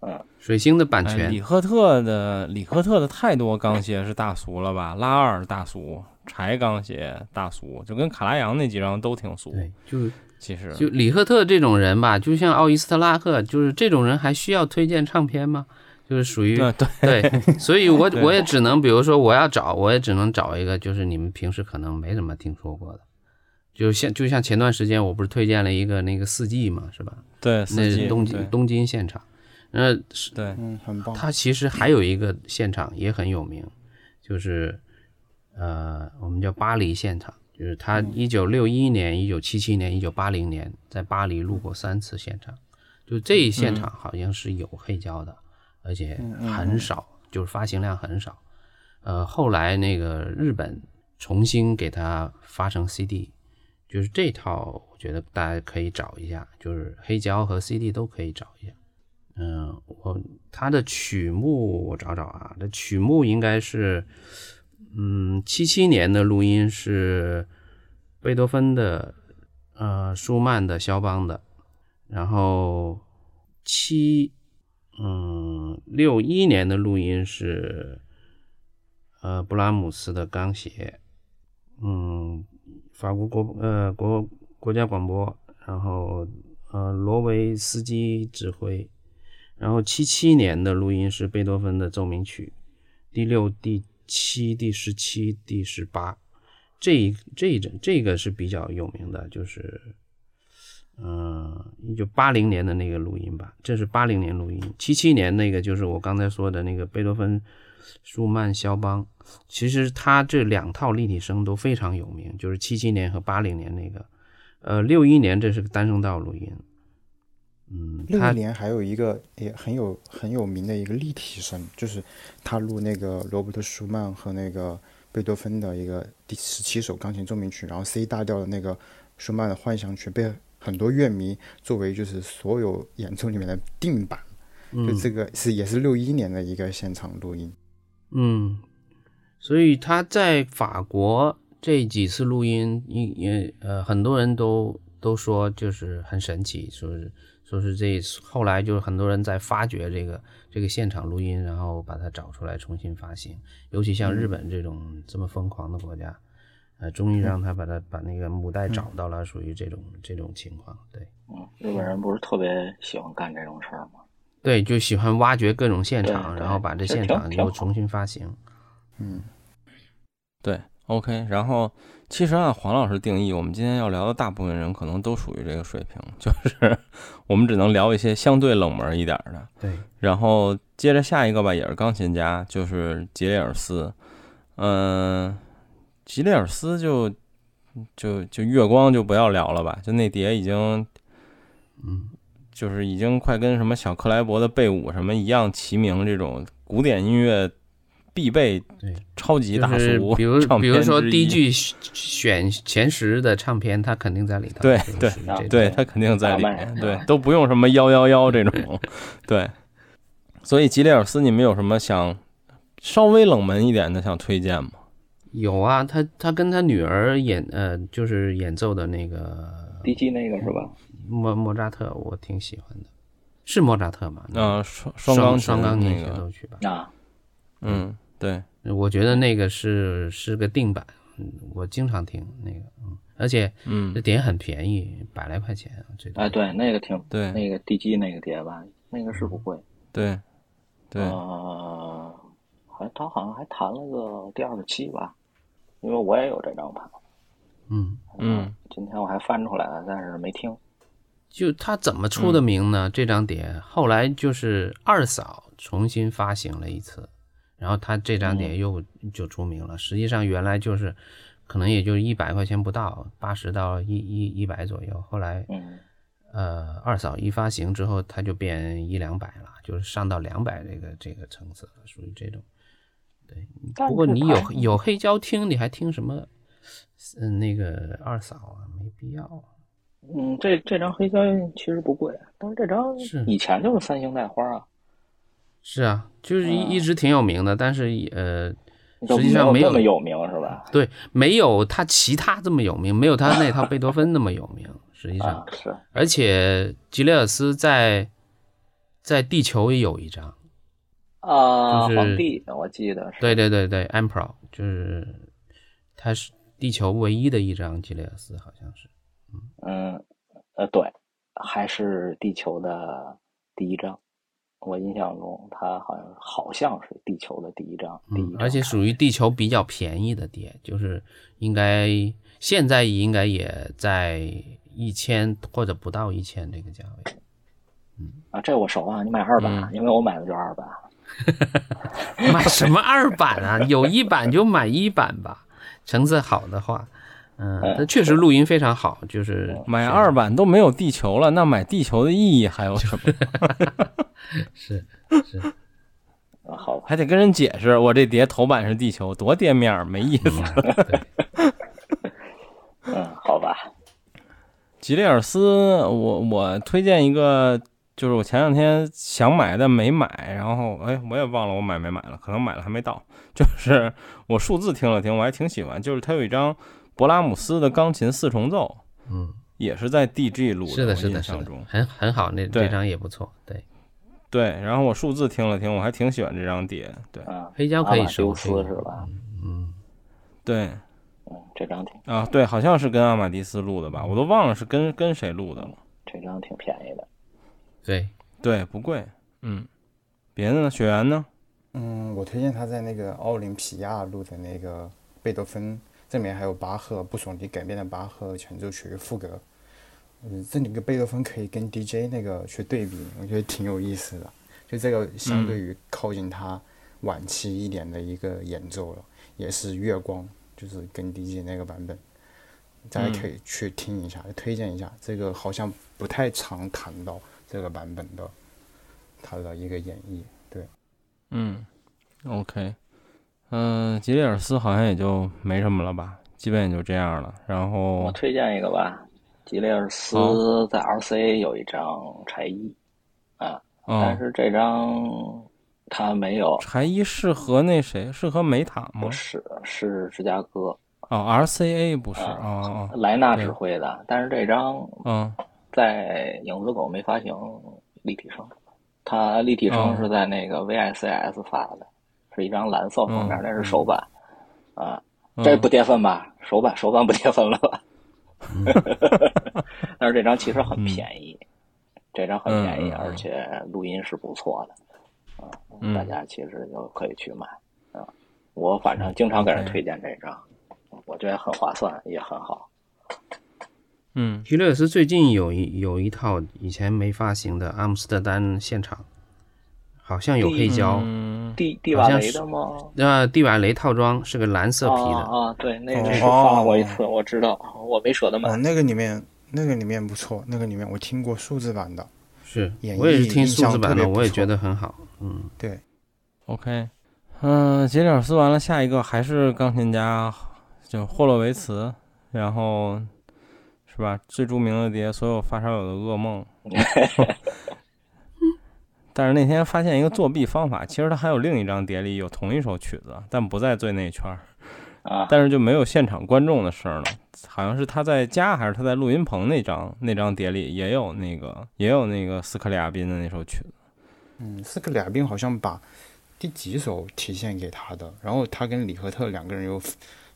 嗯，水星的版权。李赫特的李赫特的太多钢弦是大俗了吧？拉二大俗。柴钢鞋大俗，就跟卡拉扬那几张都挺俗。对，就是其实就李赫特这种人吧，就像奥伊斯特拉赫，就是这种人还需要推荐唱片吗？就是属于对对，所以我我也只能，比如说我要找，我也只能找一个，就是你们平时可能没怎么听说过的，就像就像前段时间我不是推荐了一个那个四季嘛，是吧？对，那是东京东京现场，那是对，嗯，很棒。他其实还有一个现场也很有名，就是。呃，我们叫巴黎现场，就是他一九六一年、一九七七年、一九八零年在巴黎录过三次现场，就这一现场好像是有黑胶的，而且很少，就是发行量很少。呃，后来那个日本重新给他发成 CD，就是这套，我觉得大家可以找一下，就是黑胶和 CD 都可以找一下。嗯，我他的曲目我找找啊，这曲目应该是，嗯，七七年的录音是贝多芬的，呃，舒曼的，肖邦的，然后七，嗯，六一年的录音是，呃，布拉姆斯的钢协，嗯，法国国呃国国家广播，然后呃罗维斯基指挥。然后七七年的录音是贝多芬的奏鸣曲，第六、第七、第十七、第十八，这一这一整这个是比较有名的，就是，嗯，一九八零年的那个录音吧，这是八零年录音。七七年那个就是我刚才说的那个贝多芬、舒曼、肖邦，其实他这两套立体声都非常有名，就是七七年和八零年那个，呃，六一年这是个单声道录音。嗯，六一年还有一个也很有很有名的一个立体声，就是他录那个罗伯特舒曼和那个贝多芬的一个第十七首钢琴奏鸣曲，然后 C 大调的那个舒曼的幻想曲，被很多乐迷作为就是所有演奏里面的定版。就这个是也是六一年的一个现场录音。嗯，所以他在法国这几次录音，也也呃很多人都都说就是很神奇，说是。说是这后来就是很多人在发掘这个这个现场录音，然后把它找出来重新发行。尤其像日本这种这么疯狂的国家，呃，终于让他把它把那个母带找到了，属于这种这种情况。对，嗯，日本人不是特别喜欢干这种事儿吗？对，就喜欢挖掘各种现场，然后把这现场又重新发行。嗯，对，OK，然后。其实按黄老师定义，我们今天要聊的大部分人可能都属于这个水平，就是我们只能聊一些相对冷门一点的。对，然后接着下一个吧，也是钢琴家，就是吉列尔斯。嗯，吉列尔斯就就就月光就不要聊了吧，就那碟已经，嗯，就是已经快跟什么小克莱伯的贝五什么一样齐名，这种古典音乐。必备对超级大叔，比如比如说第一句选前十的唱片，他肯定在里头。对对对，他肯定在里面。对，都不用什么幺幺幺这种。对，所以吉列尔斯，你们有什么想稍微冷门一点的想推荐吗？有啊，他他跟他女儿演呃，就是演奏的那个 D.G. 那个是吧？莫莫扎特，我挺喜欢的，是莫扎特吗？啊，双双钢双钢琴协奏曲吧？啊。嗯，对，我觉得那个是是个定版，我经常听那个，嗯，而且，嗯，这碟很便宜，百来块钱，最多。哎，对，那个挺，对，那个地基那个碟吧，那个是不贵，对，对，呃，还他好像还弹了个第二个期吧，因为我也有这张盘，嗯嗯，今天我还翻出来了，但是没听。就他怎么出的名呢？这张碟后来就是二嫂重新发行了一次。然后他这张碟又就出名了。实际上原来就是，可能也就一百块钱不到，八十到一一一百左右。后来，呃，二嫂一发行之后，它就变一两百了，就是上到两百这个这个层次了，属于这种。对，不过你有有黑胶听，你还听什么？嗯，那个二嫂啊，没必要。嗯，这这张黑胶其实不贵，但是这张是以前就是三星带花啊。是啊，就是一一直挺有名的，但是呃，实际上没有那么有名，是吧？对，没有他其他这么有名，没有他那套贝多芬那么有名。实际上是，而且吉列尔斯在在地球也有一张啊，就是皇帝，我记得是。对对对对，Emperor，就是他是地球唯一的一张吉列尔斯，好像是。嗯，呃，对，还是地球的第一张。我印象中，它好像好像是地球的第一张，第一，而且属于地球比较便宜的碟，就是应该现在应该也在一千或者不到一千这个价位。嗯啊，这我熟啊，你买二版，因为我买的就二版。买什么二版啊？有一版就买一版吧，成色好的话。嗯，它确实录音非常好，就是买二版都没有地球了，那买地球的意义还有什么？是 是，好，还得跟人解释，我这碟头版是地球，多店面没意思。嗯，好吧，吉列尔斯，我我推荐一个，就是我前两天想买但没买，然后哎，我也忘了我买没买了，可能买了还没到。就是我数字听了听，我还挺喜欢，就是它有一张勃拉姆斯的钢琴四重奏，嗯，也是在 DG 录的，是的，是的，是的，很很好，那这张也不错，对对。然后我数字听了听，我还挺喜欢这张碟，对，啊黑胶可以收，是吧？嗯，对。这张挺啊，对，好像是跟阿玛迪斯录的吧，我都忘了是跟跟谁录的了。这张挺便宜的，对对，不贵。嗯，别的呢？雪原呢？嗯，我推荐他在那个奥林匹亚录的那个贝多芬，这里面还有巴赫布索尼改编的巴赫前奏曲副歌。嗯，这里个贝多芬可以跟 DJ 那个去对比，我觉得挺有意思的。就这个相对于靠近他晚期一点的一个演奏了，也是月光。就是跟 DJ 那个版本，大家可以去听一下，推荐一下。这个好像不太常谈到这个版本的，他的一个演绎。对，嗯，OK，嗯，吉列尔斯好像也就没什么了吧，基本也就这样了。然后我推荐一个吧，吉列尔斯在 RCA 有一张柴一，啊，但是这张。他没有柴一适合那谁？适合梅塔吗？不是，是芝加哥。哦，RCA 不是哦，莱纳指挥的。但是这张嗯，在影子狗没发行立体声，它立体声是在那个 VICS 发的，是一张蓝色封面，那是手版啊。这不跌份吧？手版手版不跌份了吧？但是这张其实很便宜，这张很便宜，而且录音是不错的。嗯，大家其实就可以去买，啊，我反正经常给人推荐这张，我觉得很划算，也很好。嗯，皮勒斯最近有一有一套以前没发行的阿姆斯特丹现场，好像有黑胶，地地瓦雷的吗？那地瓦雷套装是个蓝色皮的啊，对，那个是放过一次，我知道，我没舍得买。那个里面那个里面不错，那个里面我听过数字版的，是我也是听数字版的，我也觉得很好。嗯，对，OK，嗯，杰里尔斯完了，下一个还是钢琴家，就霍洛维茨，然后是吧？最著名的碟《所有发烧友的噩梦》。但是那天发现一个作弊方法，其实他还有另一张碟里有同一首曲子，但不在最内圈儿啊，但是就没有现场观众的声了。好像是他在家还是他在录音棚那张那张碟里也有那个也有那个斯克里亚宾的那首曲子。嗯，斯克里亚宾好像把第几首提现给他的，然后他跟李赫特两个人又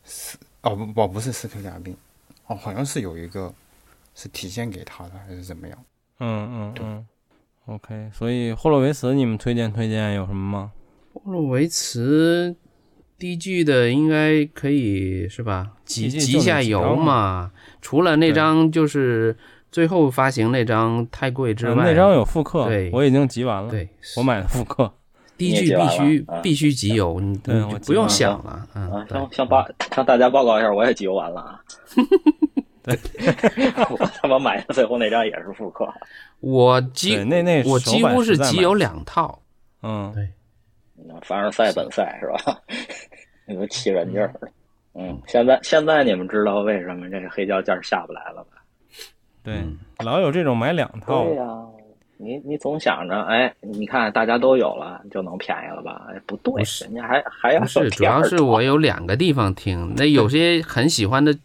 斯哦不不不是斯克里亚宾哦，好像是有一个是提现给他的还是怎么样？嗯嗯嗯，OK，所以霍洛维茨你们推荐推荐有什么吗？霍洛维茨低 G 的应该可以是吧？集集下油嘛，除了那张就是。最后发行那张太贵之外，那张有复刻，对，我已经集完了。对，我买的复刻。第一句必须必须集邮，你不用想了。嗯，向向报向大家报告一下，我也集邮完了啊。对，我他妈买的最后那张也是复刻。我几那那我几乎是集有两套。嗯，对。凡尔赛本赛是吧？那个气人劲儿。嗯，现在现在你们知道为什么这个黑胶价下不来了吧？对，老有这种买两套。对呀，你你总想着，哎，你看大家都有了，就能便宜了吧？哎，不对，人家还还要。不是，主要是我有两个地方听，那有些很喜欢的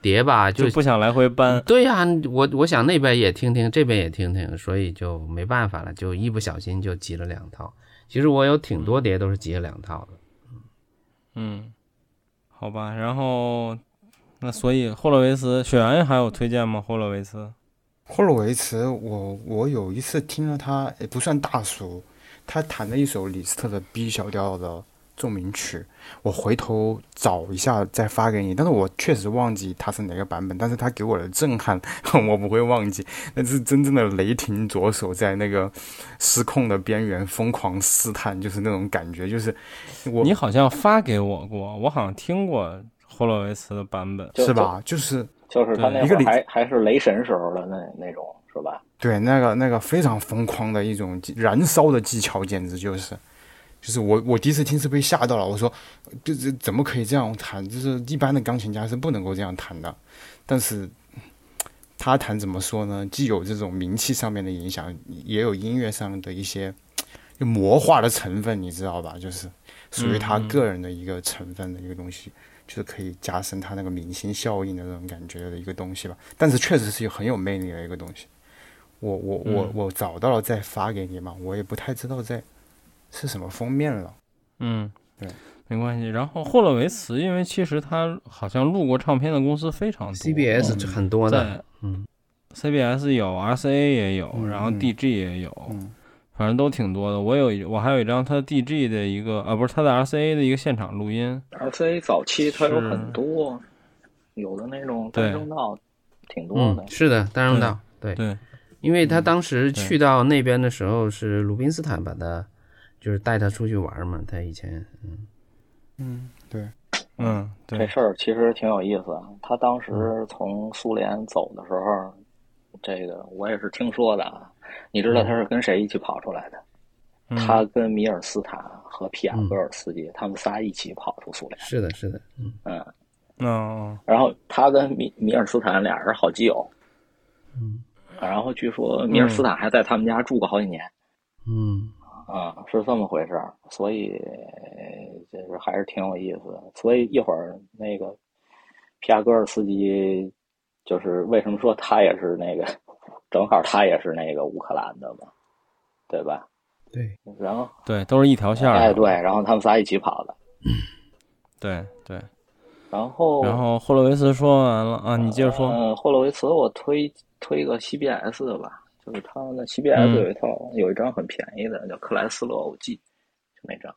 碟吧，就不想来回搬。对呀，我我想那边也听听，这边也听听，所以就没办法了，就一不小心就集了两套。其实我有挺多碟都是集了两套的。嗯，好吧，然后。那所以霍洛维茨，雪原还有推荐吗？霍洛维茨，霍洛维茨，我我有一次听了他，也不算大熟，他弹了一首李斯特的 B 小调的奏鸣曲，我回头找一下再发给你。但是我确实忘记它是哪个版本，但是它给我的震撼 我不会忘记，那是真正的雷霆左手在那个失控的边缘疯狂试探，就是那种感觉，就是我你好像发给我过，我好像听过。霍洛维茨的版本是吧？就是就是他那会儿还还是雷神时候的那那种是吧？对，那个那个非常疯狂的一种燃烧的技巧，简直就是，就是我我第一次听是被吓到了。我说，就是怎么可以这样弹？就是一般的钢琴家是不能够这样弹的。但是他弹怎么说呢？既有这种名气上面的影响，也有音乐上的一些魔化的成分，你知道吧？就是属于他个人的一个成分的一个东西，就是可以加深他那个明星效应的那种感觉的一个东西吧。但是确实是有很有魅力的一个东西。我我我我找到了再发给你嘛，我也不太知道在是什么封面了。嗯，对，没关系。然后霍洛维茨，因为其实他好像录过唱片的公司非常多，CBS 很多的，嗯，CBS 有，RCA 也有，然后 DG 也有，反正都挺多的。我有，我还有一张他 DG 的一个，啊，不是他的 RCA 的一个现场录音。RCA 早期他有很多，有的那种单声道挺多的。是的，单声道，对对。因为他当时去到那边的时候，是鲁宾斯坦把他，就是带他出去玩嘛。他以前，嗯嗯，对，嗯，这事儿其实挺有意思。他当时从苏联走的时候，这个我也是听说的啊。你知道他是跟谁一起跑出来的？他跟米尔斯坦和皮亚戈尔斯基，他们仨一起跑出苏联。是的，是的，嗯嗯嗯。然后他跟米米尔斯坦俩人好基友。嗯。然后据说米尔斯坦还在他们家住过好几年，嗯啊是这么回事儿，所以就是还是挺有意思的。所以一会儿那个皮亚戈尔斯基，就是为什么说他也是那个，正好他也是那个乌克兰的嘛，对吧？对，然后对都是一条线儿，哎对，然后他们仨一起跑的，对对，然后然后霍洛维茨说完了啊，你接着说。嗯，霍洛维茨我推。推个 CBS 的吧，就是他那 CBS 有一套，有一张很便宜的，叫《克莱斯勒偶记》，就那张，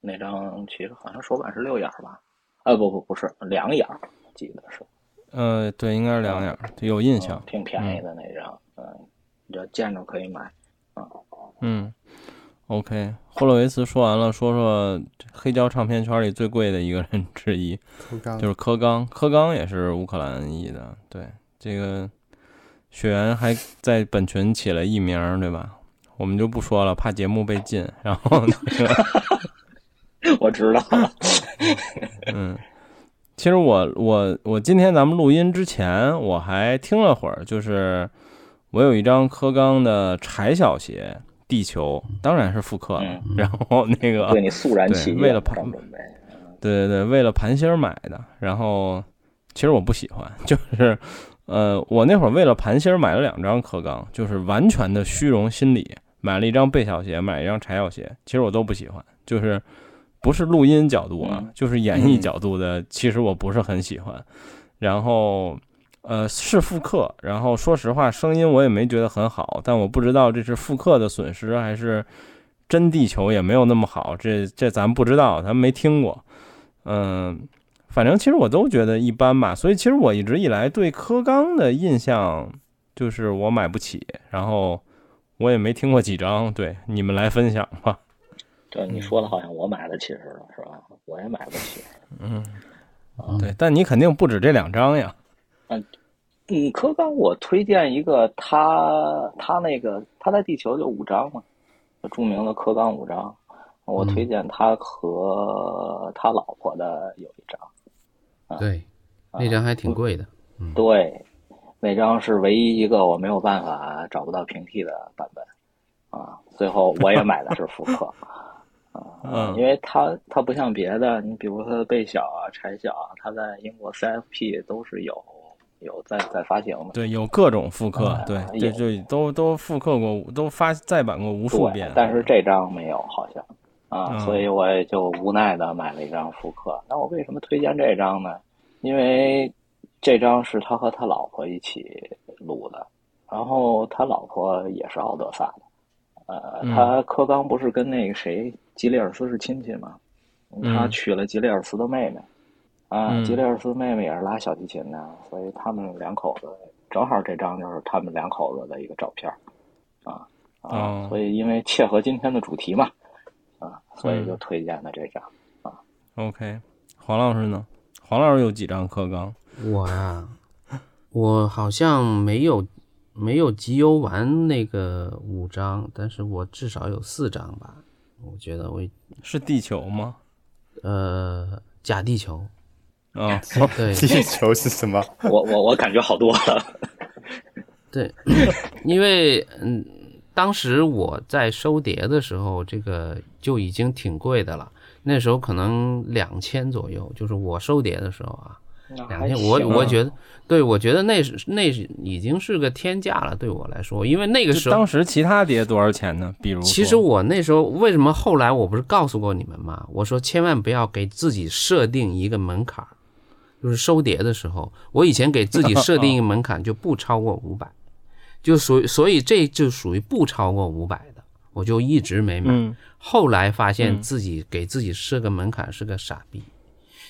那张其实好像手感是六眼吧？啊，不不不是两眼，记得是。呃，对，应该是两眼，有印象。挺便宜的那张，嗯，你要见着可以买。啊，嗯，OK，霍洛维茨说完了，说说黑胶唱片圈里最贵的一个人之一，就是柯刚，柯刚也是乌克兰裔的，对这个。雪原还在本群起了艺名，对吧？我们就不说了，怕节目被禁。然后那个，我知道。嗯，其实我我我今天咱们录音之前，我还听了会儿，就是我有一张科刚的柴小鞋《地球》，当然是复刻了。然后那个对你肃然起敬为了盘，对对对，为了盘芯买的。然后其实我不喜欢，就是。呃，我那会儿为了盘星儿买了两张柯刚，就是完全的虚荣心理，买了一张贝小鞋，买一张柴小鞋，其实我都不喜欢，就是不是录音角度啊，就是演绎角度的，其实我不是很喜欢。然后，呃，是复刻，然后说实话，声音我也没觉得很好，但我不知道这是复刻的损失还是真地球也没有那么好，这这咱不知道，咱没听过，嗯。反正其实我都觉得一般吧，所以其实我一直以来对科刚的印象就是我买不起，然后我也没听过几张。对，你们来分享吧。对，你说的好像我买得起似的，是吧？我也买不起。嗯，对，但你肯定不止这两张呀。嗯嗯，柯刚我推荐一个，他他那个他在地球就五张嘛，著名的科刚五张，我推荐他和他老婆的有一张。对，那张还挺贵的。对，那张是唯一一个我没有办法找不到平替的版本啊。最后我也买的是复刻 啊，因为它它不像别的，你比如说贝小啊、柴小啊，它在英国 CFP 都是有有在在发行的。对，有各种复刻，对，这就都都复刻过，都发再版过无数遍。但是这张没有，好像。啊，所以我也就无奈的买了一张复刻。那我为什么推荐这张呢？因为这张是他和他老婆一起录的，然后他老婆也是奥德萨的。呃，他柯刚不是跟那个谁吉利尔斯是亲戚吗？他娶了吉利尔斯的妹妹。啊，吉利尔斯妹妹也是拉小提琴的，所以他们两口子正好这张就是他们两口子的一个照片。啊啊，所以因为切合今天的主题嘛。啊，所以就推荐了这张啊。OK，黄老师呢？黄老师有几张柯刚？我呀，我好像没有没有集邮完那个五张，但是我至少有四张吧。我觉得我是地球吗？呃，假地球。啊，对，地球是什么？我我我感觉好多了。对，因为嗯，当时我在收碟的时候，这个就已经挺贵的了。那时候可能两千左右，就是我收碟的时候啊，两千。我我觉得，对我觉得那是那是已经是个天价了，对我来说，因为那个时候当时其他碟多少钱呢？比如，其实我那时候为什么后来我不是告诉过你们吗？我说千万不要给自己设定一个门槛，就是收碟的时候，我以前给自己设定一个门槛就不超过五百。就属所以这就属于不超过五百的，我就一直没买。后来发现自己给自己设个门槛是个傻逼，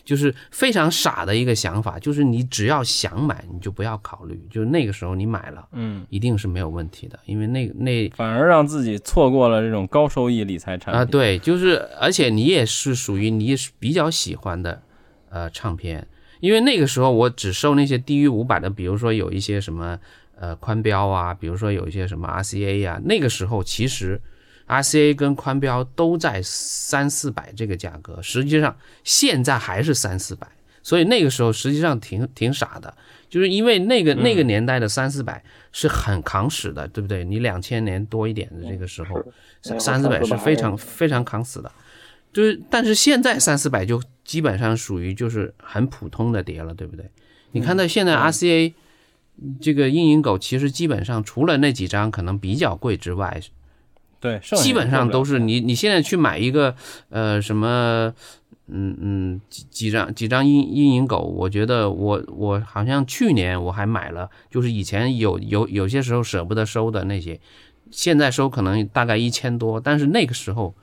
就是非常傻的一个想法。就是你只要想买，你就不要考虑。就那个时候你买了，嗯，一定是没有问题的，因为那那反而让自己错过了这种高收益理财产品啊。对，就是而且你也是属于你比较喜欢的呃唱片，因为那个时候我只收那些低于五百的，比如说有一些什么。呃，宽标啊，比如说有一些什么 RCA 啊，那个时候其实 RCA 跟宽标都在三四百这个价格，实际上现在还是三四百，所以那个时候实际上挺挺傻的，就是因为那个那个年代的三四百是很扛死的，对不对？你两千年多一点的这个时候，三四百是非常非常扛死的，就是但是现在三四百就基本上属于就是很普通的碟了，对不对？你看到现在 RCA。这个阴影狗其实基本上除了那几张可能比较贵之外，对，基本上都是你你现在去买一个呃什么嗯嗯几几张几张阴阴影狗，我觉得我我好像去年我还买了，就是以前有有有些时候舍不得收的那些，现在收可能大概一千多，但是那个时候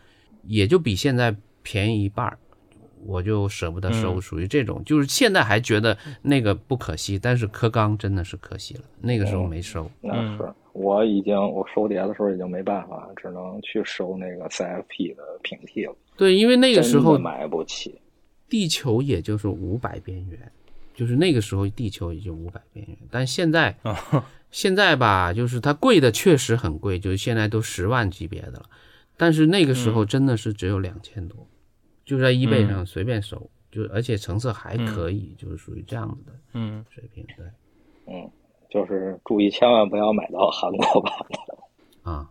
也就比现在便宜一半儿。我就舍不得收，属于这种，就是现在还觉得那个不可惜，但是科刚真的是可惜了，那个时候没收。那是我已经我收碟的时候已经没办法，只能去收那个 CFP 的平替了。对，因为那个时候买不起。地球也就是五百边缘，就是那个时候地球也就五百边缘，但现在现在吧，就是它贵的确实很贵，就是现在都十万级别的了，但是那个时候真的是只有两千多。就在 eBay 上随便搜，就而且成色还可以，就是属于这样子的嗯水平。对，嗯，就是注意千万不要买到韩国版的啊。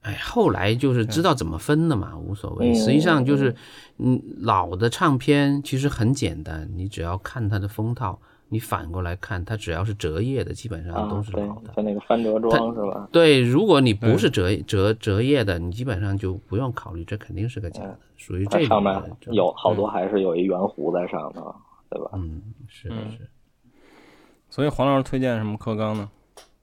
哎，后来就是知道怎么分的嘛，无所谓。实际上就是，嗯，老的唱片其实很简单，你只要看它的封套。你反过来看，它只要是折页的，基本上都是老的。它那个翻折装是吧？对，如果你不是折折折页的，你基本上就不用考虑，这肯定是个假的，属于这上面有好多还是有一圆弧在上头，对吧？嗯，是的是。所以黄老师推荐什么科刚呢？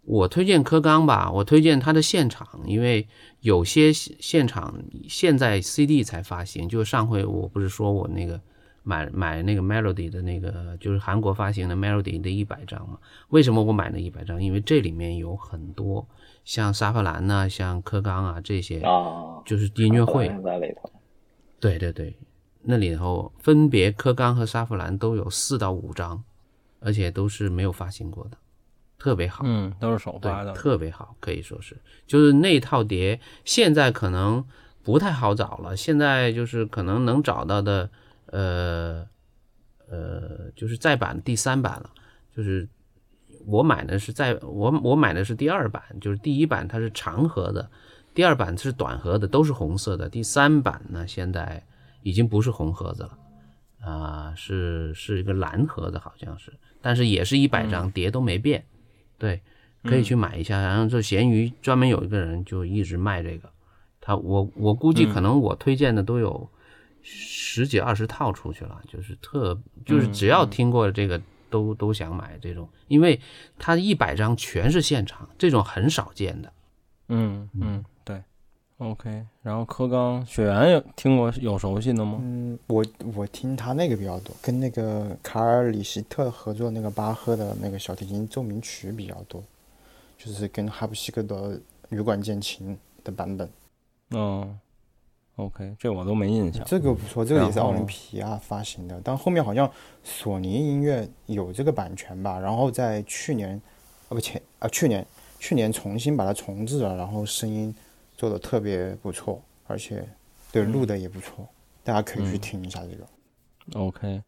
我推荐科刚吧，我推荐他的现场，因为有些现场现在 CD 才发行，就上回我不是说我那个。买买那个 Melody 的那个，就是韩国发行的 Melody 的一百张嘛？为什么我买那一百张？因为这里面有很多像沙弗兰呐，像柯刚啊这些啊，就是音乐会在里头。对对对，那里头分别柯刚和沙弗兰都有四到五张，而且都是没有发行过的，特别好。嗯，都是首发的，特别好，可以说是。就是那套碟现在可能不太好找了，现在就是可能能找到的。呃，呃，就是再版第三版了，就是我买的是在我我买的是第二版，就是第一版它是长盒的，第二版是短盒的，都是红色的。第三版呢，现在已经不是红盒子了，啊，是是一个蓝盒子，好像是，但是也是一百张碟都没变，对，可以去买一下。然后就闲鱼专门有一个人就一直卖这个，他我我估计可能我推荐的都有。十几二十套出去了，就是特就是只要听过这个都都想买这种，因为它一百张全是现场，这种很少见的。嗯嗯，对，OK。然后柯刚、雪原有听过有熟悉的吗？嗯，我我听他那个比较多，跟那个卡尔里希特合作那个巴赫的那个小提琴奏鸣曲比较多，就是跟哈布西克的羽管键琴的版本。嗯。OK，这我都没印象。这个不错，这个也是奥林匹亚发行的，但后面好像索尼音乐有这个版权吧？然后在去年，啊不前啊去年去年重新把它重置了，然后声音做的特别不错，而且对录的也不错，大家可以去听一下这个。OK，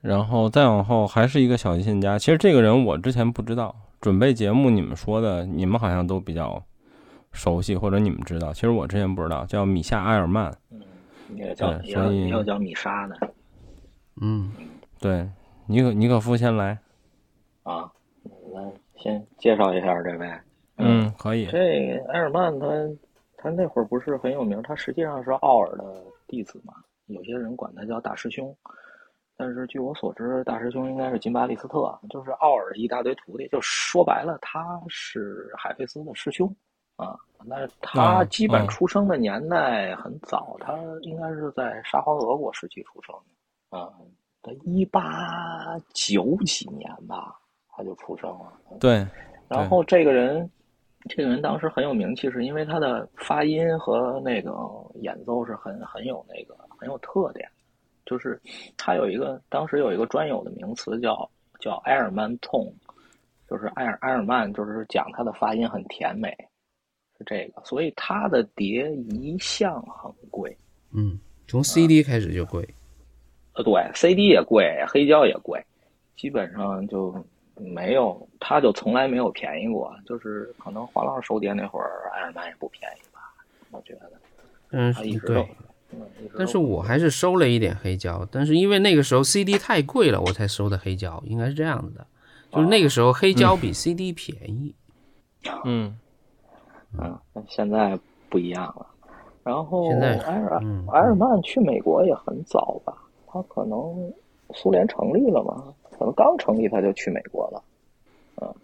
然后再往后还是一个小提琴家，其实这个人我之前不知道。准备节目，你们说的，你们好像都比较熟悉，或者你们知道。其实我之前不知道，叫米夏·埃尔曼。嗯，也叫也也有叫米莎的。嗯，对，尼可尼可夫先来。啊，来先介绍一下这位。嗯，可以。这埃尔曼他他那会儿不是很有名，他实际上是奥尔的弟子嘛，有些人管他叫大师兄。但是据我所知，大师兄应该是金巴利斯特，就是奥尔一大堆徒弟。就说白了，他是海菲斯的师兄啊。那他基本出生的年代很早，他应该是在沙皇俄国时期出生的啊。他一八九几年吧，他就出生了。对。然后这个人，这个人当时很有名气，是因为他的发音和那个演奏是很很有那个很有特点。就是他有一个当时有一个专有的名词叫叫埃尔曼痛，就是埃尔埃尔曼就是讲他的发音很甜美，是这个，所以它的碟一向很贵。嗯，从 CD 开始就贵。呃，对，CD 也贵，黑胶也贵，基本上就没有，它就从来没有便宜过。就是可能黄老师收碟那会儿，爱尔曼也不便宜吧？我觉得，嗯，对。但是我还是收了一点黑胶，但是因为那个时候 CD 太贵了，我才收的黑胶，应该是这样子的，就是那个时候黑胶比 CD 便宜。嗯，嗯，现在不一样了。然后埃尔埃尔曼去美国也很早吧？他可能苏联成立了嘛？可能刚成立他就去美国了。嗯，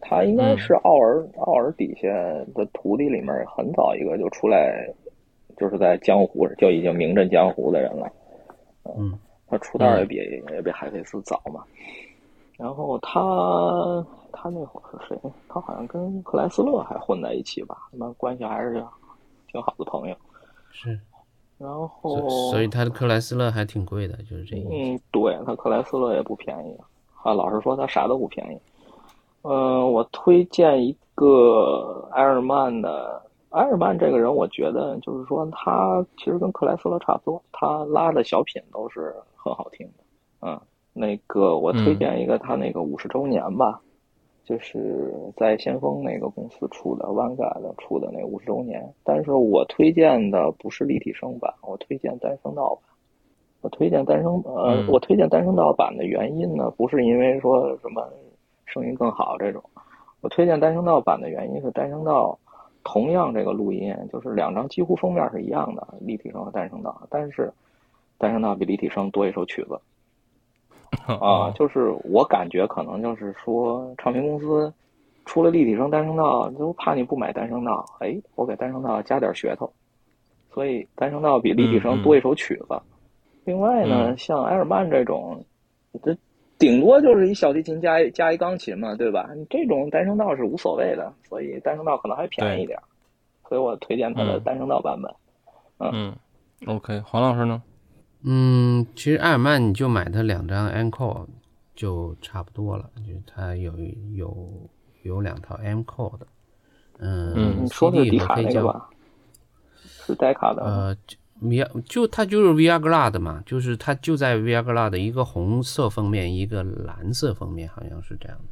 他应该是奥尔奥尔底下的徒弟里面很早一个就出来。就是在江湖就已经名震江湖的人了，嗯，他出道也比也比海费斯早嘛。然后他他那会儿是谁？他好像跟克莱斯勒还混在一起吧？他们关系还是挺好的朋友。是。然后，所以他的克莱斯勒还挺贵的，就是这个。嗯，对他克莱斯勒也不便宜啊。老实说，他啥都不便宜。嗯，我推荐一个埃尔曼的。埃尔曼这个人，我觉得就是说，他其实跟克莱斯勒差不多，他拉的小品都是很好听的。嗯，那个我推荐一个他那个五十周年吧，就是在先锋那个公司出的 v a n g a 的出的那五十周年。但是我推荐的不是立体声版，我推荐单声道版。我推荐单声呃，我推荐单声道版的原因呢，不是因为说什么声音更好这种，我推荐单声道版的原因是单声道。同样，这个录音就是两张几乎封面是一样的，立体声和单声道，但是单声道比立体声多一首曲子啊。就是我感觉可能就是说，唱片公司出了立体声单声道，就怕你不买单声道，哎，我给单声道加点噱头，所以单声道比立体声多一首曲子。另外呢，像埃尔曼这种，这。顶多就是一小提琴加一加一钢琴嘛，对吧？你这种单声道是无所谓的，所以单声道可能还便宜一点，所以我推荐它的单声道版本。嗯，OK，黄老师呢？嗯，其实艾尔曼你就买它两张 Encore 就差不多了，就它有有有两套 Encore 的。嗯，你说的是迪卡那个吧？是戴卡的。呃。V 就它就是 Viagra 的嘛，就是它就在 Viagra 的一个红色封面，一个蓝色封面，好像是这样的。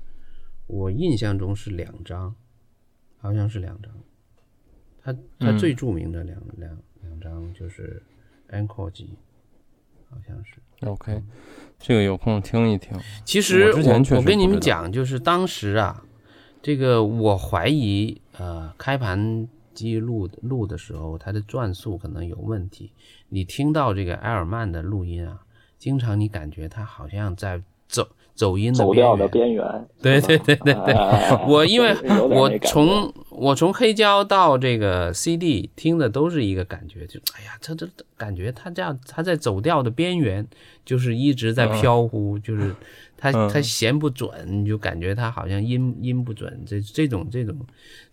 我印象中是两张，好像是两张。它它最著名的两两两张就是 Encore 机，好像是。OK，这个有空听一听。其实我我跟你们讲，就是当时啊，这个我怀疑呃开盘。记录录的时候，它的转速可能有问题。你听到这个埃尔曼的录音啊，经常你感觉他好像在走走音的边缘。边缘。对对对对对，我因为我从我从黑胶到这个 CD 听的都是一个感觉，就哎呀，这这感觉他这样他在走调的边缘，就是一直在飘忽，就是他他弦不准，你就感觉他好像音音不准，这这种这种。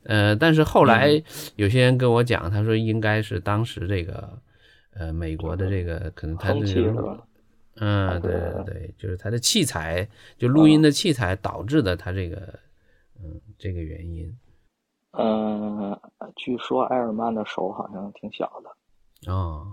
呃，但是后来有些人跟我讲，他说应该是当时这个，呃，美国的这个可能他是，嗯，对对对，就是他的器材，就录音的器材导致的他这个，嗯，这个原因。嗯，据说埃尔曼的手好像挺小的。哦。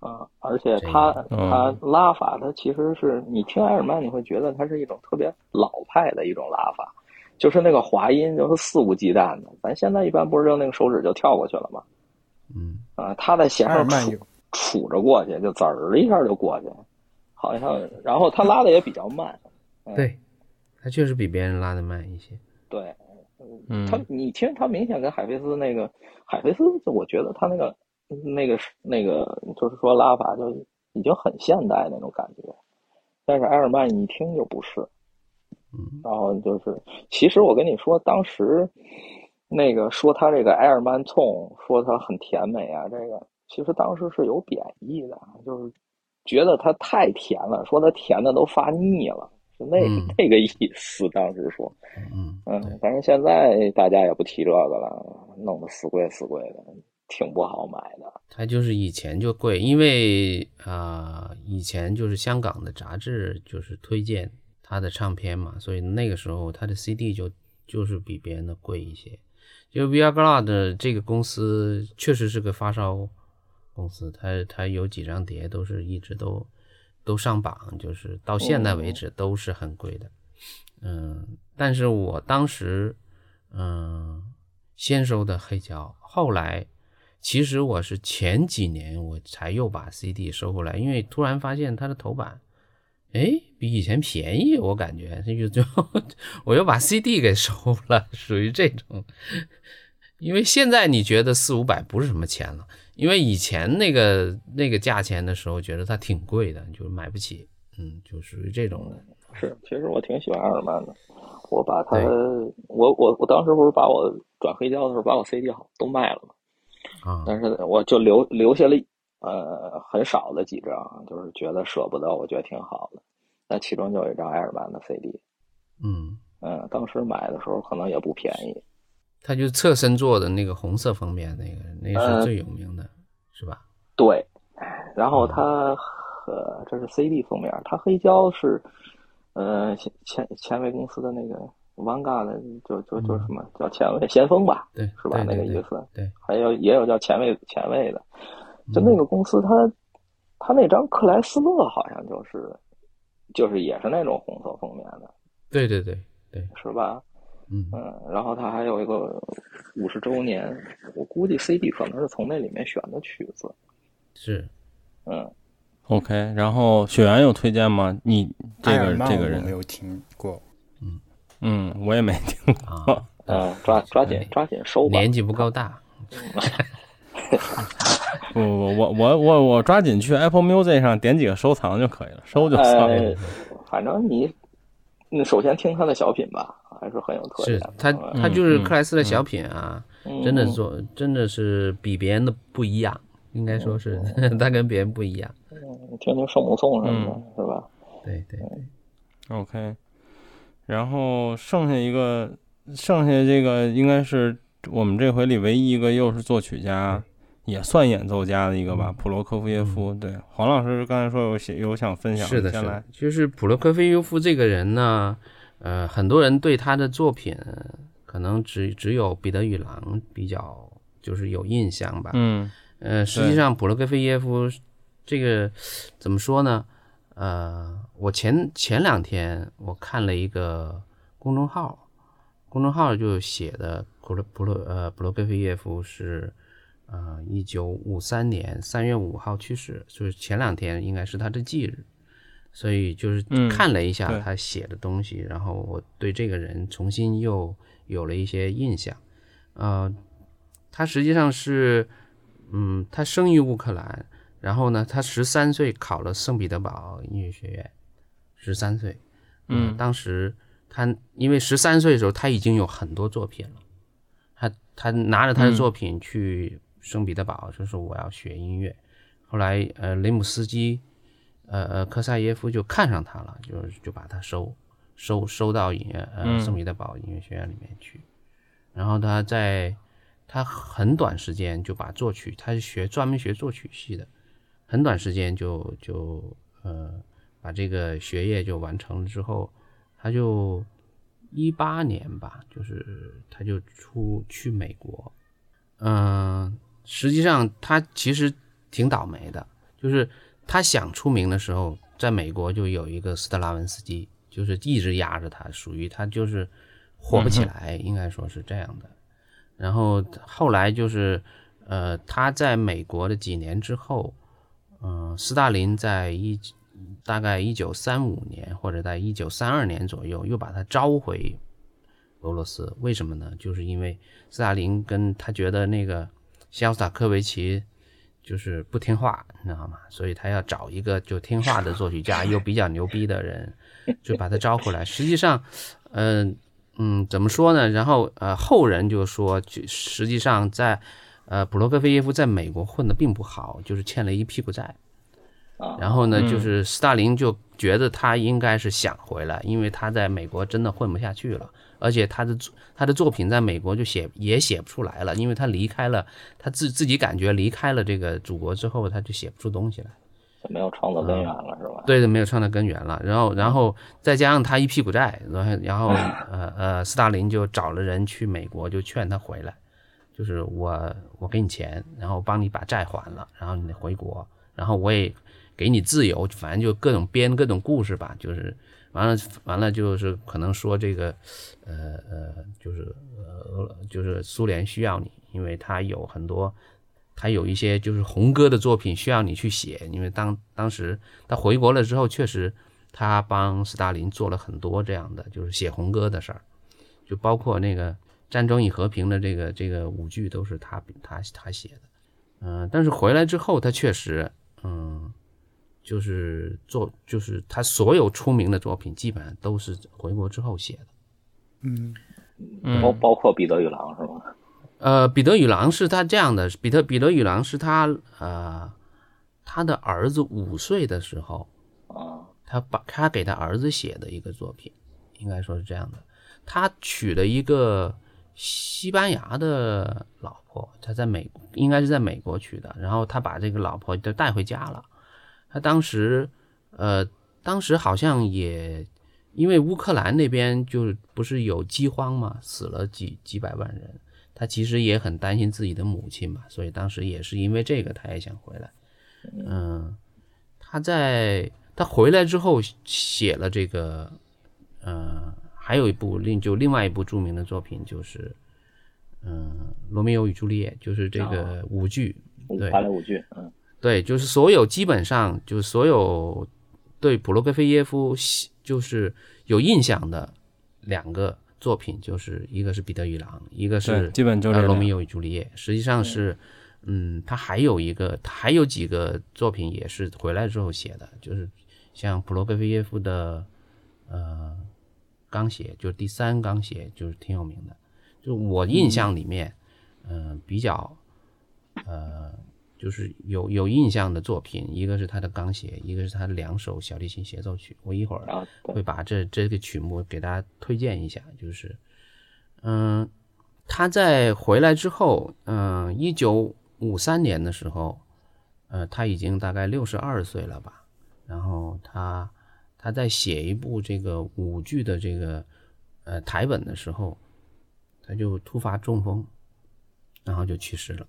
啊，而且他他拉法，他其实是你听埃尔曼，你会觉得他是一种特别老派的一种拉法。就是那个滑音，就是肆无忌惮的。咱现在一般不是用那个手指就跳过去了吗？嗯啊，他在弦上杵杵着过去，就滋儿一下就过去，好像。然后他拉的也比较慢，对，他确实比别人拉的慢一些。对，嗯，他你听他明显跟海飞丝那个海飞丝，我觉得他那个那个那个就是说拉法就已经很现代那种感觉，但是埃尔曼一听就不是。然后就是，其实我跟你说，当时那个说他这个埃尔曼葱，说他很甜美啊，这个其实当时是有贬义的，就是觉得他太甜了，说他甜的都发腻了，是那那个意思。当时说，嗯嗯，反正现在大家也不提这个了，弄得死贵死贵的，挺不好买的。它就是以前就贵，因为啊，以前就是香港的杂志就是推荐。他的唱片嘛，所以那个时候他的 CD 就就是比别人的贵一些。就 Viagra 这个公司确实是个发烧公司，他他有几张碟都是一直都都上榜，就是到现在为止都是很贵的。嗯，但是我当时嗯先收的黑胶，后来其实我是前几年我才又把 CD 收回来，因为突然发现它的头版。哎，比以前便宜，我感觉这就就 我又把 CD 给收了，属于这种。因为现在你觉得四五百不是什么钱了，因为以前那个那个价钱的时候，觉得它挺贵的，就买不起。嗯，就属于这种的。是，其实我挺喜欢阿尔曼的，我把它，我我我当时不是把我转黑胶的时候把我 CD 好都卖了嘛，啊，但是我就留留下了。呃，很少的几张，就是觉得舍不得，我觉得挺好的。那其中就有一张埃尔曼的 CD，嗯嗯，当时买的时候可能也不便宜。它就是侧身做的那个红色封面，那个那是最有名的，是吧？对，然后他和这是 CD 封面，他黑胶是呃前前前卫公司的那个 Vanguard，就就就什么叫前卫先锋吧？对，是吧？那个意思。对，还有也有叫前卫前卫的。就那个公司，他他那张克莱斯勒好像就是，就是也是那种红色封面的。对对对对，是吧？嗯嗯，然后他还有一个五十周年，我估计 CD 可能是从那里面选的曲子。是，嗯，OK。然后雪原有推荐吗？你这个这个人没有听过。嗯嗯，我也没听过。嗯，抓抓紧抓紧收吧。年纪不够大。不 不，我我我我抓紧去 Apple Music 上点几个收藏就可以了，收就算了。反正你，你首先听他的小品吧，还是很有特点。是他他就是克莱斯的小品啊，真的做真的是比别人的不一样，应该说是 他跟别人不一样。嗯，听听圣母颂什么的，是吧？对对对。OK，然后剩下一个，剩下这个应该是我们这回里唯一一个又是作曲家。也算演奏家的一个吧，普罗科菲耶夫。对，黄老师刚才说有写有想分享，是的，是的，就是普罗科菲耶夫这个人呢，呃，很多人对他的作品可能只只有《彼得与狼》比较就是有印象吧。嗯，呃，实际上普罗科菲耶夫这个怎么说呢？呃，我前前两天我看了一个公众号，公众号就写的普罗普罗呃普罗科菲耶夫是。呃，一九五三年三月五号去世，就是前两天应该是他的忌日，所以就是看了一下他写的东西，然后我对这个人重新又有了一些印象。呃，他实际上是，嗯，他生于乌克兰，然后呢，他十三岁考了圣彼得堡音乐学院，十三岁，嗯，当时他因为十三岁的时候他已经有很多作品了，他他拿着他的作品去。圣彼得堡就是我要学音乐，后来呃雷姆斯基，呃呃科萨耶夫就看上他了，就就把他收收收到音乐呃圣彼得堡音乐学院里面去，然后他在他很短时间就把作曲，他是学专门学作曲系的，很短时间就就呃把这个学业就完成了之后，他就一八年吧，就是他就出去美国，嗯。实际上，他其实挺倒霉的，就是他想出名的时候，在美国就有一个斯特拉文斯基，就是一直压着他，属于他就是火不起来，应该说是这样的。然后后来就是，呃，他在美国的几年之后，嗯，斯大林在一大概一九三五年或者在一九三二年左右又把他召回俄罗斯。为什么呢？就是因为斯大林跟他觉得那个肖斯塔科维奇就是不听话，你知道吗？所以他要找一个就听话的作曲家，又比较牛逼的人，就把他招回来。实际上，嗯。嗯，怎么说呢？然后呃，后人就说，就实际上在，呃，普罗科菲耶夫在美国混的并不好，就是欠了一屁股债。然后呢，就是斯大林就觉得他应该是想回来，因为他在美国真的混不下去了，而且他的他的作品在美国就写也写不出来了，因为他离开了，他自自己感觉离开了这个祖国之后，他就写不出东西来。没有创造根源了，是吧？对的，没有创造根源了。然后，然后再加上他一屁股债，然后，然后，呃呃，斯大林就找了人去美国，就劝他回来，就是我我给你钱，然后帮你把债还了，然后你回国，然后我也给你自由，反正就各种编各种故事吧，就是完了完了就是可能说这个，呃呃，就是呃就是苏联需要你，因为他有很多。他有一些就是红歌的作品需要你去写，因为当当时他回国了之后，确实他帮斯大林做了很多这样的就是写红歌的事儿，就包括那个《战争与和平》的这个这个舞剧都是他他他写的，嗯，但是回来之后他确实嗯，就是作就是他所有出名的作品基本上都是回国之后写的，嗯，包包括《彼得与狼》是吗？呃，彼得与狼是他这样的，彼得彼得与狼是他呃，他的儿子五岁的时候，啊，他把他给他儿子写的一个作品，应该说是这样的。他娶了一个西班牙的老婆，他在美应该是在美国娶的，然后他把这个老婆就带回家了。他当时呃，当时好像也因为乌克兰那边就不是有饥荒嘛，死了几几百万人。他其实也很担心自己的母亲嘛，所以当时也是因为这个，他也想回来。嗯，他在他回来之后写了这个，呃，还有一部另就另外一部著名的作品就是，嗯，《罗密欧与朱丽叶》，就是这个舞剧，对，芭蕾舞剧，嗯，对，就是所有基本上就是所有对普罗科菲耶夫就是有印象的两个。作品就是一个是彼得与狼，一个是基本就是罗密欧与朱丽叶。实际上是，嗯，他还有一个，他还有几个作品也是回来之后写的，就是像普罗科菲耶夫的，呃，钢协，就是第三钢协，就是挺有名的。就我印象里面，嗯，比较，呃。就是有有印象的作品，一个是他的钢协，一个是他的两首小提琴协奏曲。我一会儿会把这这个曲目给大家推荐一下。就是，嗯，他在回来之后，嗯，一九五三年的时候，呃，他已经大概六十二岁了吧。然后他他在写一部这个舞剧的这个呃台本的时候，他就突发中风，然后就去世了。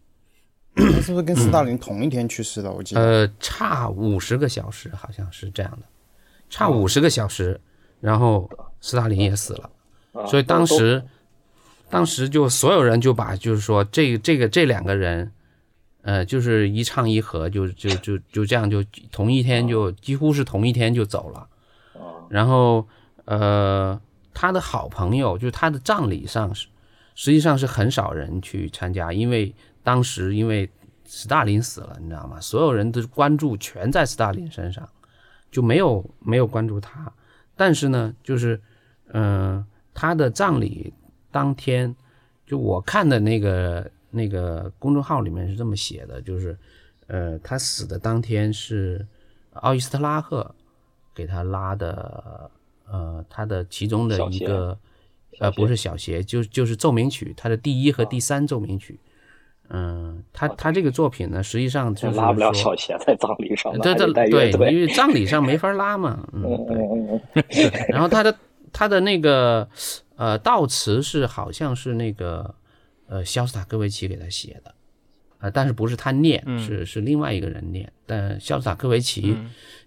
他是不是跟斯大林同一天去世的？我记得，呃，差五十个小时，好像是这样的，差五十个小时，然后斯大林也死了，所以当时，当时就所有人就把就是说这这个这两个人，呃，就是一唱一和，就就就就这样就同一天就几乎是同一天就走了，然后呃，他的好朋友就是他的葬礼上是实际上是很少人去参加，因为。当时因为斯大林死了，你知道吗？所有人的关注全在斯大林身上，就没有没有关注他。但是呢，就是，嗯，他的葬礼当天，就我看的那个那个公众号里面是这么写的，就是，呃，他死的当天是奥伊斯特拉赫给他拉的，呃，他的其中的一个，呃，不是小协，就就是奏鸣曲，他的第一和第三奏鸣曲。嗯，他他这个作品呢，实际上就是拉不了小鞋在葬礼上，对对对，因为葬礼上没法拉嘛。嗯，对。然后他的他的那个呃悼词是好像是那个呃肖斯塔科维奇给他写的，啊，但是不是他念，是是另外一个人念。但肖斯塔科维奇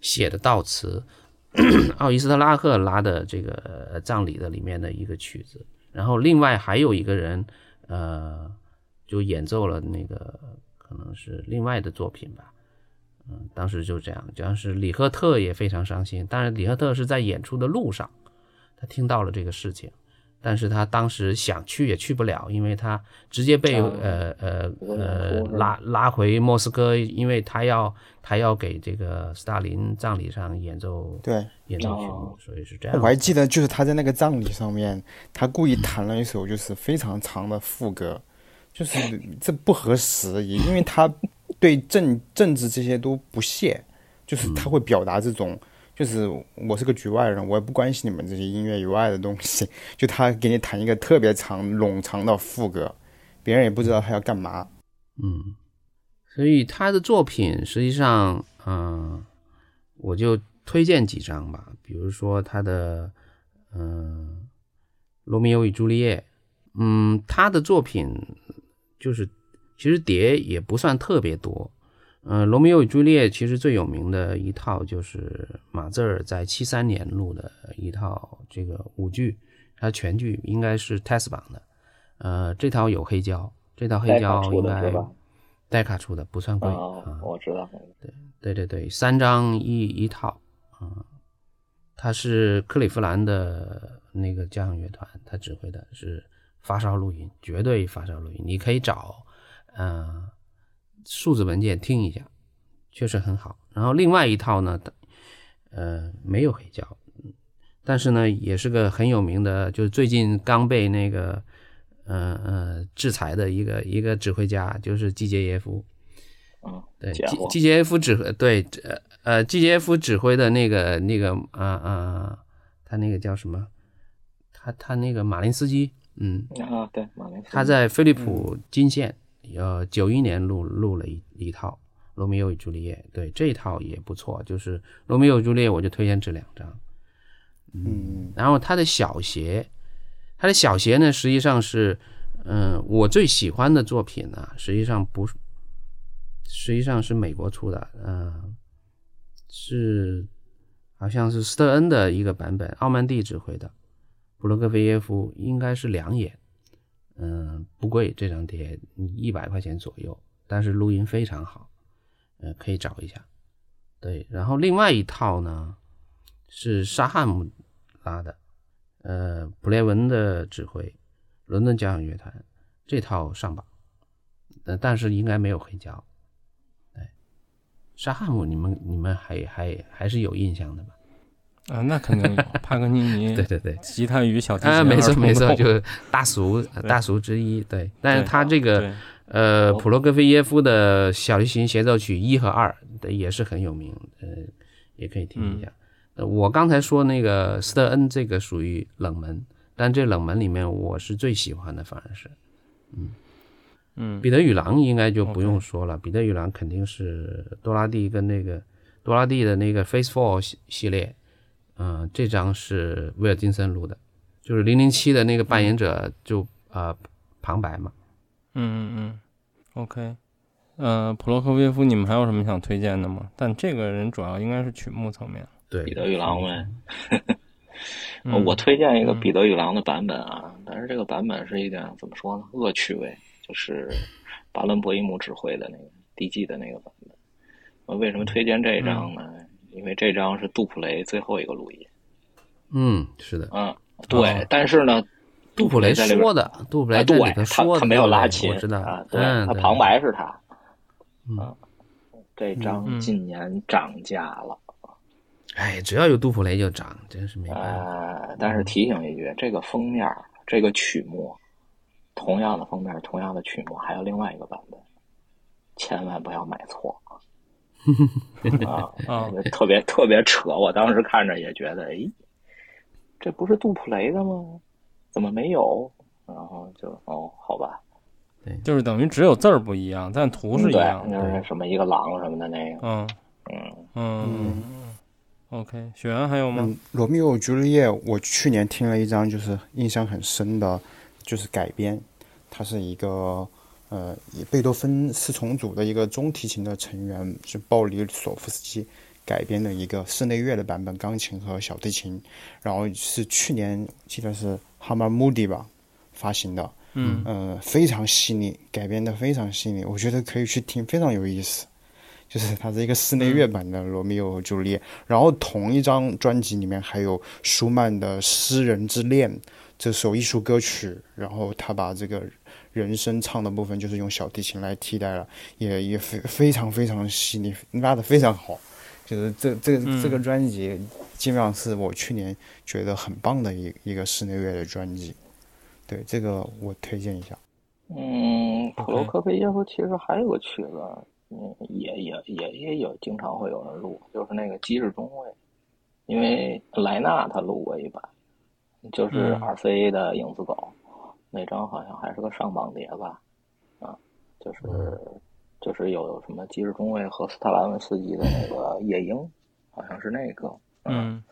写的悼词，奥伊斯特拉赫拉的这个葬礼的里面的一个曲子。然后另外还有一个人，呃，就演奏了那个可能是另外的作品吧。嗯，当时就这样，主要是李赫特也非常伤心。但是李赫特是在演出的路上，他听到了这个事情，但是他当时想去也去不了，因为他直接被呃呃呃拉拉回莫斯科，因为他要他要给这个斯大林葬礼上演奏对演奏曲目，所以是这样。我还记得，就是他在那个葬礼上面，他故意弹了一首就是非常长的副歌，就是这不合时宜，因为他。对政政治这些都不屑，就是他会表达这种，就是我是个局外人，我也不关心你们这些音乐以外的东西。就他给你弹一个特别长、冗长的副歌，别人也不知道他要干嘛。嗯，所以他的作品实际上，嗯，我就推荐几张吧，比如说他的，嗯，《罗密欧与朱丽叶》，嗯，他的作品就是。其实碟也不算特别多，嗯，《罗密欧与朱丽叶》其实最有名的一套就是马自尔在七三年录的一套这个舞剧，它全剧应该是 test 版的，呃，这套有黑胶，这套黑胶应该戴卡出的，不算贵啊，我知道，对对对对，三张一一套，嗯，它是克利夫兰的那个交响乐团，他指挥的是发烧录音，绝对发烧录音，你可以找。嗯，数字文件听一下，确实很好。然后另外一套呢，呃，没有黑胶，但是呢，也是个很有名的，就是最近刚被那个，呃呃，制裁的一个一个指挥家，就是季杰耶夫。嗯，对，季季杰耶夫指挥，对，呃呃，季杰耶夫指挥的那个那个，啊啊，他那个叫什么？他他那个马林斯基，嗯啊，对，他在飞利浦金线。呃，九一年录录了一一套《罗密欧与朱丽叶》，对这一套也不错。就是《罗密欧与朱丽叶》，我就推荐这两张。嗯，然后他的小鞋，他的小鞋呢，实际上是，嗯，我最喜欢的作品呢，实际上不，实际上是美国出的，嗯，是好像是斯特恩的一个版本，奥曼蒂指挥的，普罗科菲耶夫应该是两演。嗯，不贵，这张碟一百块钱左右，但是录音非常好，呃，可以找一下。对，然后另外一套呢是沙汉姆拉的，呃，普列文的指挥，伦敦交响乐团这套上榜，呃，但是应该没有黑胶。对，沙汉姆，你们你们还还还是有印象的吧？啊，那肯定有帕格尼尼，对对对，吉他与小提琴，啊，没错没错，就是大俗大俗之一，对。但是他这个呃，普罗戈菲耶夫的小提琴协奏曲一和二的也是很有名，呃，也可以听一下。我刚才说那个斯特恩这个属于冷门，但这冷门里面我是最喜欢的，反而是，嗯嗯，彼得与狼应该就不用说了，彼得与狼肯定是多拉蒂跟那个多拉蒂的那个 Face Four 系系列。嗯，这张是威尔金森录的，就是零零七的那个扮演者就呃旁白嘛。嗯嗯嗯，OK，呃，普罗科菲耶夫，你们还有什么想推荐的吗？但这个人主要应该是曲目层面。对，彼得与狼呗。我推荐一个彼得与狼的版本啊，但是这个版本是一点怎么说呢？恶趣味，就是巴伦博伊姆指挥的那个 DG 的那个版本。我为什么推荐这张呢？因为这张是杜普雷最后一个录音，嗯，是的，嗯，对，但是呢，杜普雷说的，杜普雷对，他他没有拉琴，我知道啊，对，他旁白是他，嗯，这张近年涨价了，哎，只要有杜普雷就涨，真是没办法。但是提醒一句，这个封面，这个曲目，同样的封面，同样的曲目，还有另外一个版本，千万不要买错。啊 啊！特别特别扯，我当时看着也觉得，哎，这不是杜普雷的吗？怎么没有？然后就哦，好吧，对，就是等于只有字儿不一样，但图是一样的，就是什么一个狼什么的那个。嗯嗯嗯。OK，雪原还有吗？罗密欧与朱丽叶，我去年听了一张，就是印象很深的，就是改编，它是一个。呃，以贝多芬四重组的一个中提琴的成员是鲍里索夫斯基改编的一个室内乐的版本，钢琴和小提琴。然后是去年记得是哈马穆迪吧，发行的，嗯呃，非常细腻，改编的非常细腻，我觉得可以去听，非常有意思。就是它是一个室内乐版的《罗密欧和朱丽叶》，然后同一张专辑里面还有舒曼的《诗人之恋》这首艺术歌曲，然后他把这个人声唱的部分就是用小提琴来替代了，也也非非常非常细腻，拉的非常好。就是这这这个专辑基本上是我去年觉得很棒的一一个室内乐的专辑，对这个我推荐一下。嗯，普罗科菲耶夫其实还有个曲子，嗯，也也也也有经常会有人录，就是那个机智中尉，因为莱纳他录过一版，就是 RCA 的影子狗，那张好像还是个上榜碟吧，啊，就是就是有什么吉日中尉和斯特兰文斯基的那个夜莺，好像是那个，嗯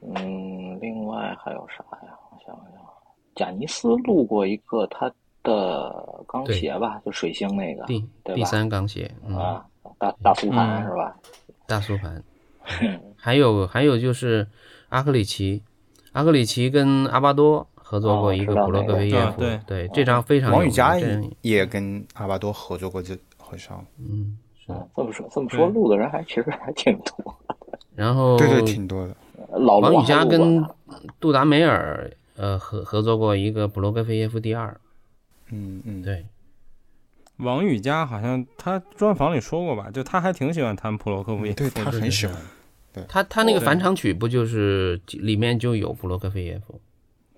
嗯，另外还有啥呀？我想想，贾尼斯录过一个他的钢协吧，就水星那个，第第三钢协，嗯，啊，大大苏盘、嗯是吧？大苏盘，还有还有就是阿克里奇，阿克里奇跟阿巴多合作过一个普罗科菲耶夫，那个对这张非常王羽佳这也跟阿巴多合作过这，好像嗯是，嗯，这么说这么说，录的人还其实还挺多。然后对对挺多的。老王羽佳跟杜达梅尔呃合合作过一个普罗科菲耶夫第二，嗯嗯，对，王羽佳好像他专访里说过吧，就他还挺喜欢弹普罗科菲耶夫对的，他很喜欢。他他那个返场曲不就是里面就有普罗科菲耶夫，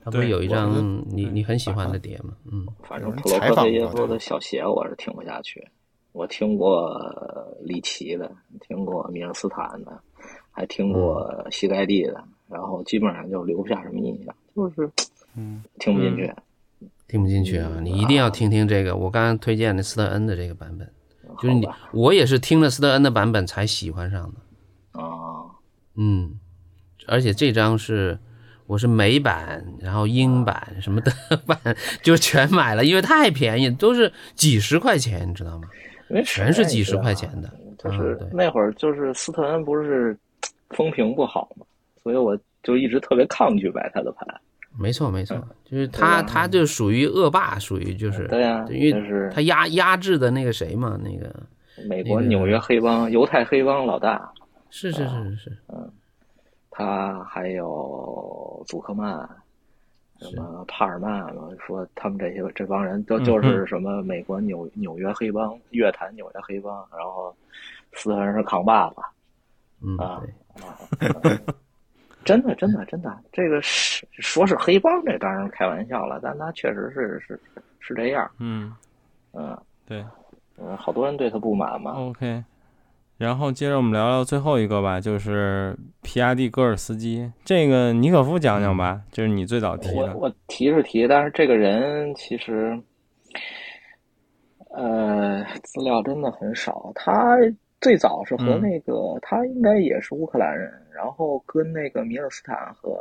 他不是有一张你你很喜欢的碟吗？嗯，反正普罗科菲耶夫的小鞋我是听不下去，我听过里奇的，听过米尔斯坦的，还听过膝盖地的，然后基本上就留不下什么印象，就是嗯。听不进去。听不进去啊，你一定要听听这个，我刚刚推荐的斯特恩的这个版本，就是你我也是听了斯特恩的版本才喜欢上的，哦，嗯，而且这张是我是美版，然后英版什么德版就全买了，因为太便宜，都是几十块钱，你知道吗？因为全是几十块钱。的，就是那会儿，就是斯特恩不是风评不好嘛，所以我就一直特别抗拒买他的盘。没错没错，就是他他就属于恶霸，属于就是对呀因为是他压压制的那个谁嘛，那个美国纽约黑帮、犹太黑帮老大，是是是是是，他还有祖克曼，什么帕尔曼，说他们这些这帮人都就是什么美国纽纽约黑帮、乐坛纽约黑帮，然后四个人是扛把子，嗯啊，真的真的真的，这个是说是黑帮，这当然开玩笑了，但他确实是是是这样，嗯，嗯对。嗯，好多人对他不满嘛，，OK。然后接着我们聊聊最后一个吧，就是皮亚蒂戈尔斯基。这个尼可夫讲讲吧，就是你最早提的。我我提是提，但是这个人其实，呃，资料真的很少。他最早是和嗯那个，他应该也是乌克兰人，然后跟那个米尔斯坦和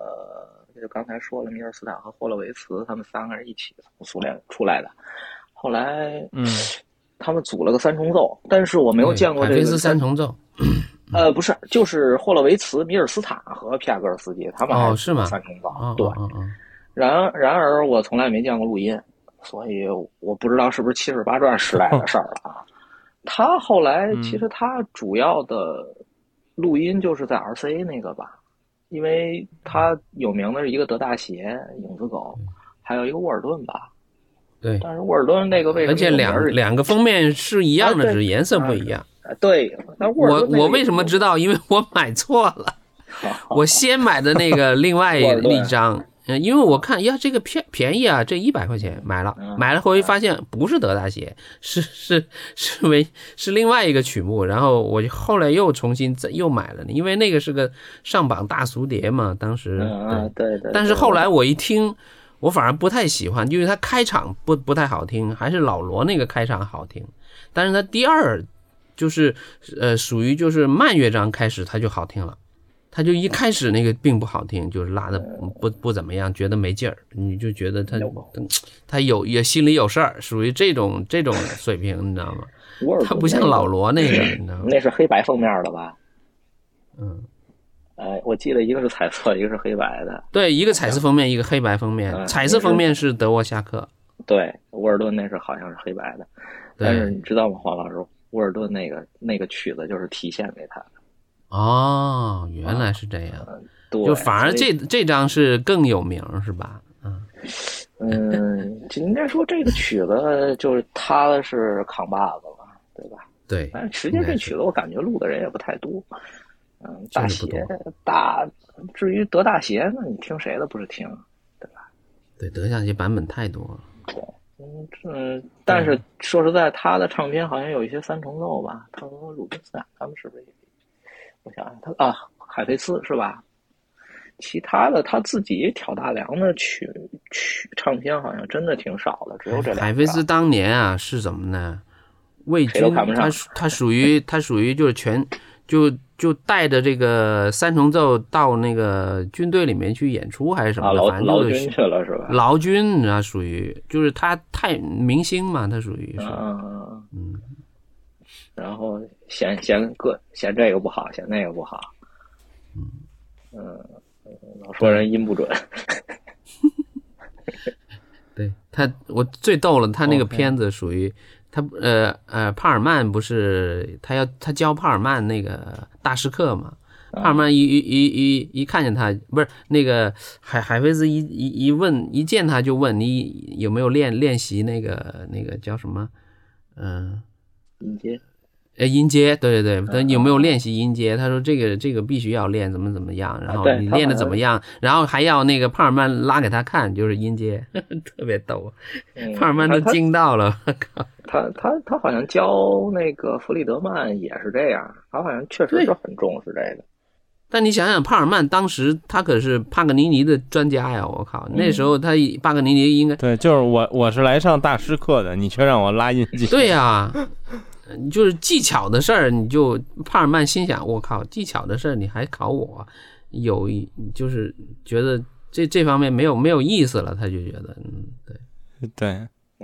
就刚才说了，米尔斯坦和霍洛维茨他们三个人一起从苏联出来的。后来，嗯，他们组了个三重奏，但是我没有见过这个三重奏，呃，不是，就是霍洛维茨、米尔斯塔和皮亚戈尔斯基，他们哦是吗三重奏，哦对。哦哦哦，然然而，我从来没见过录音，所以我不知道是不是七十八转时代的事儿了啊。他后来嗯其实他主要的录音就是在 RCA 那个吧，因为他有名的是一个德大鞋、影子狗，还有一个沃尔顿吧。对，但是沃尔顿那个为什么而且两两个封面是一样的，只是颜色不一样。呃对，那沃尔我我为什么知道？因为我买错了，我先买的那个另外一张，嗯，因为我看呀，这个便便宜啊，这一百块钱买了，嗯买了回发现不是德大鞋，是是是为是另外一个曲目，然后我就后来又重新再又买了，因为那个是个上榜大俗碟嘛，当时对，对对，但是后来我一听。我反而不太喜欢，因为他开场不不太好听，还是老罗那个开场好听。但是他第二就是呃属于就是慢乐章开始他就好听了，他就一开始那个并不好听，就是拉的不不怎么样，觉得没劲儿，你就觉得他他有 也心里有事儿，属于这种这种水平，你知道吗？他不像老罗那个，你知道吗？那是黑白封面的吧？嗯，哎，我记得一个是彩色，一个是黑白的。对，一个彩色封面，一个黑白封面。彩色封面是德沃夏克。对，沃尔顿那是好像是黑白的。但是你知道吗，黄老师，沃尔顿那个那个曲子就是提线给他的。哦，原来是这样。对，就反而这这张是更有名，是吧？嗯嗯，应该说这个曲子就是他是扛把子了，对吧？对。但实际上这曲子我感觉录的人也不太多。嗯，大鞋大，至于德大鞋，那你听谁的不是听，对吧？对，德大鞋版本太多了。对，嗯嗯，但是说实在，他的唱片好像有一些三重奏吧？他和鲁宾斯坦他们是不是？我想想，他啊，海飞丝是吧？其他的他自己挑大梁的曲曲唱片好像真的挺少的，只有这两。海飞丝当年啊是怎么呢？魏军，他他属于他属于就是全就。就带着这个三重奏到那个军队里面去演出还是什么的，反正劳军去了是吧？劳军啊，属于就是他太明星嘛，他属于是，嗯，然后嫌嫌个嫌这个不好，嫌那个不好，嗯嗯，老说人音不准，对他，我最逗了，他那个片子属于。他呃呃，帕尔曼不是他要他教帕尔曼那个大师课嘛？帕尔曼一一一一一看见他，不是那个海海菲斯一一一问一见他就问你有没有练练习那个那个叫什么？嗯，音阶。呃，音阶，对对对，他有没有练习音阶？他说这个这个必须要练，怎么怎么样？然后你练的怎么样？然后还要那个帕尔曼拉给他看，就是音阶，特别逗，帕尔曼都惊到了，靠。他他他好像教那个弗里德曼也是这样，他好像确实是很重视这个。但你想想，帕尔曼当时他可是帕格尼尼的专家呀！我靠，那时候他帕格尼尼应该对，就是我我是来上大师课的，你却让我拉音阶。对呀，就是技巧的事儿，你就帕尔曼心想：我靠，技巧的事儿你还考我？有一就是觉得这这方面没有没有意思了，他就觉得嗯，对对。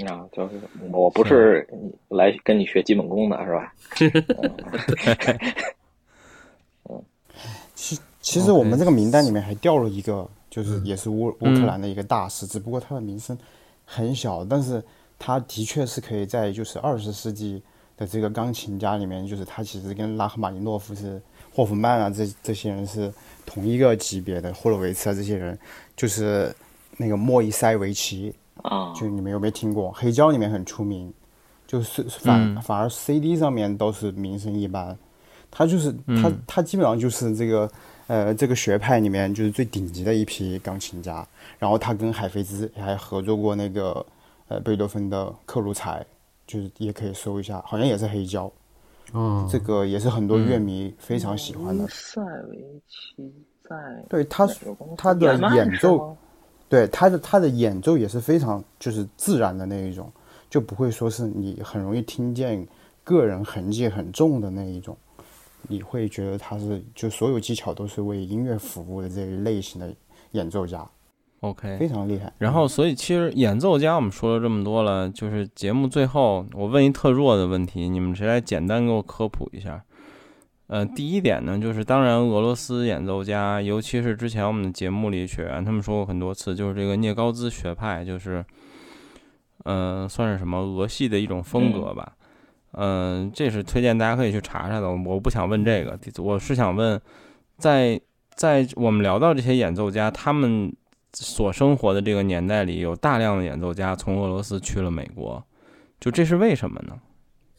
啊，就是我不是来跟你学基本功的，是吧？嗯，其其实我们这个名单里面还掉了一个，就是也是乌乌克兰的一个大师，只不过他的名声很小，但是他的确是可以在就是二十世纪的这个钢琴家里面，就是他其实跟拉赫玛尼诺夫是霍夫曼啊，这这些人是同一个级别的，霍洛维茨啊这些人，就是那个莫伊塞维奇。啊，就你们有没有听过？黑胶里面很出名，就是反反而 CD 上面都是名声一般。他就是他他基本上就是这个呃这个学派里面就是最顶级的一批钢琴家。然后他跟海菲兹还合作过那个呃贝多芬的克鲁采，就是也可以搜一下，好像也是黑胶。嗯，这个也是很多乐迷非常喜欢的。塞维奇在对他他的演奏。对他的他的演奏也是非常就是自然的那一种，就不会说是你很容易听见个人痕迹很重的那一种，你会觉得他是就所有技巧都是为音乐服务的这一类型的演奏家。OK，非常厉害。然后所以其实演奏家我们说了这么多了，就是节目最后我问一特弱的问题，你们谁来简单给我科普一下？呃，第一点呢，就是当然俄罗斯演奏家，尤其是之前我们的节目里学员他们说过很多次，就是这个聂高兹学派，就是，嗯，算是什么俄系的一种风格吧。嗯，这是推荐大家可以去查查的。我不想问这个，我是想问，在在我们聊到这些演奏家，他们所生活的这个年代里，有大量的演奏家从俄罗斯去了美国，就这是为什么呢？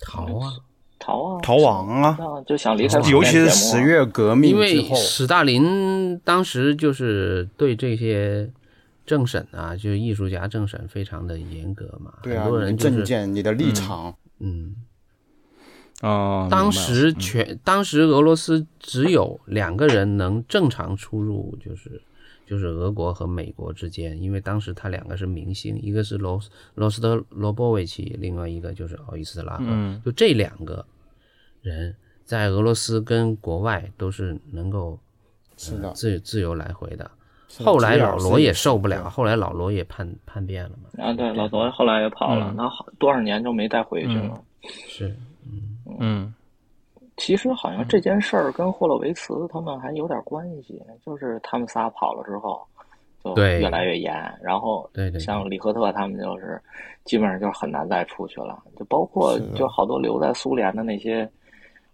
逃啊！逃啊！逃亡啊！就想离开，尤其是十月革命因为史大林当时就是对这些政审啊，就是艺术家政审非常的严格嘛。对啊，很多人就政见、你的立场，嗯，哦，当时全当时俄罗斯只有两个人能正常出入，就是就是俄国和美国之间，因为当时他两个是明星，一个是罗罗斯特罗波维奇，另外一个就是奥伊斯特拉赫，就这两个。人在俄罗斯跟国外都是能够是的自自由来回的。后来老罗也受不了，后来老罗也叛叛变了嘛。啊，对，老罗后来也跑了，那好多少年就没再回去了。是，嗯嗯，其实好像这件事儿跟霍洛维茨他们还有点关系，就是他们仨跑了之后，就越来越严。然后，对对，像里赫特他们就是基本上就是很难再出去了。就包括就好多留在苏联的那些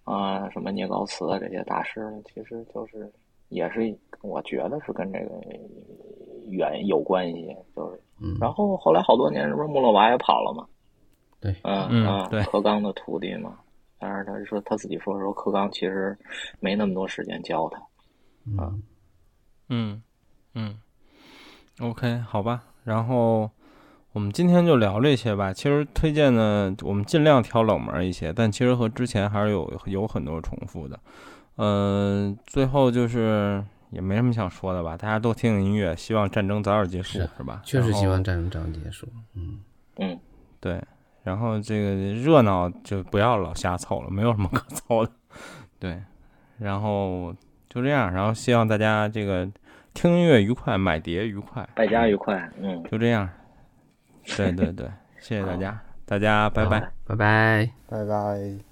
啊，什么聂高茨啊这些大师，其实就是也是我觉得是跟这个远有关系。就是，然后后来好多年，是不是穆勒娃也跑了嘛？对，嗯嗯，对，柯刚的徒弟嘛。但是他说他自己说说柯刚其实没那么多时间教他，啊，嗯嗯，OK 好吧，然后我们今天就聊这些吧。其实推荐呢，我们尽量挑冷门一些，但其实和之前还是有有很多重复的。嗯，最后就是也没什么想说的吧，大家都听听音乐，希望战争早点结束，是吧？确实希望战争早点结束。嗯嗯，对。然后这个热闹就不要老瞎凑了，没有什么 可凑的，对。然后就这样，然后希望大家这个听音乐愉快，买碟愉快，败家愉快，嗯，就这样。对对对，谢谢大家，大家拜拜，拜拜，拜拜。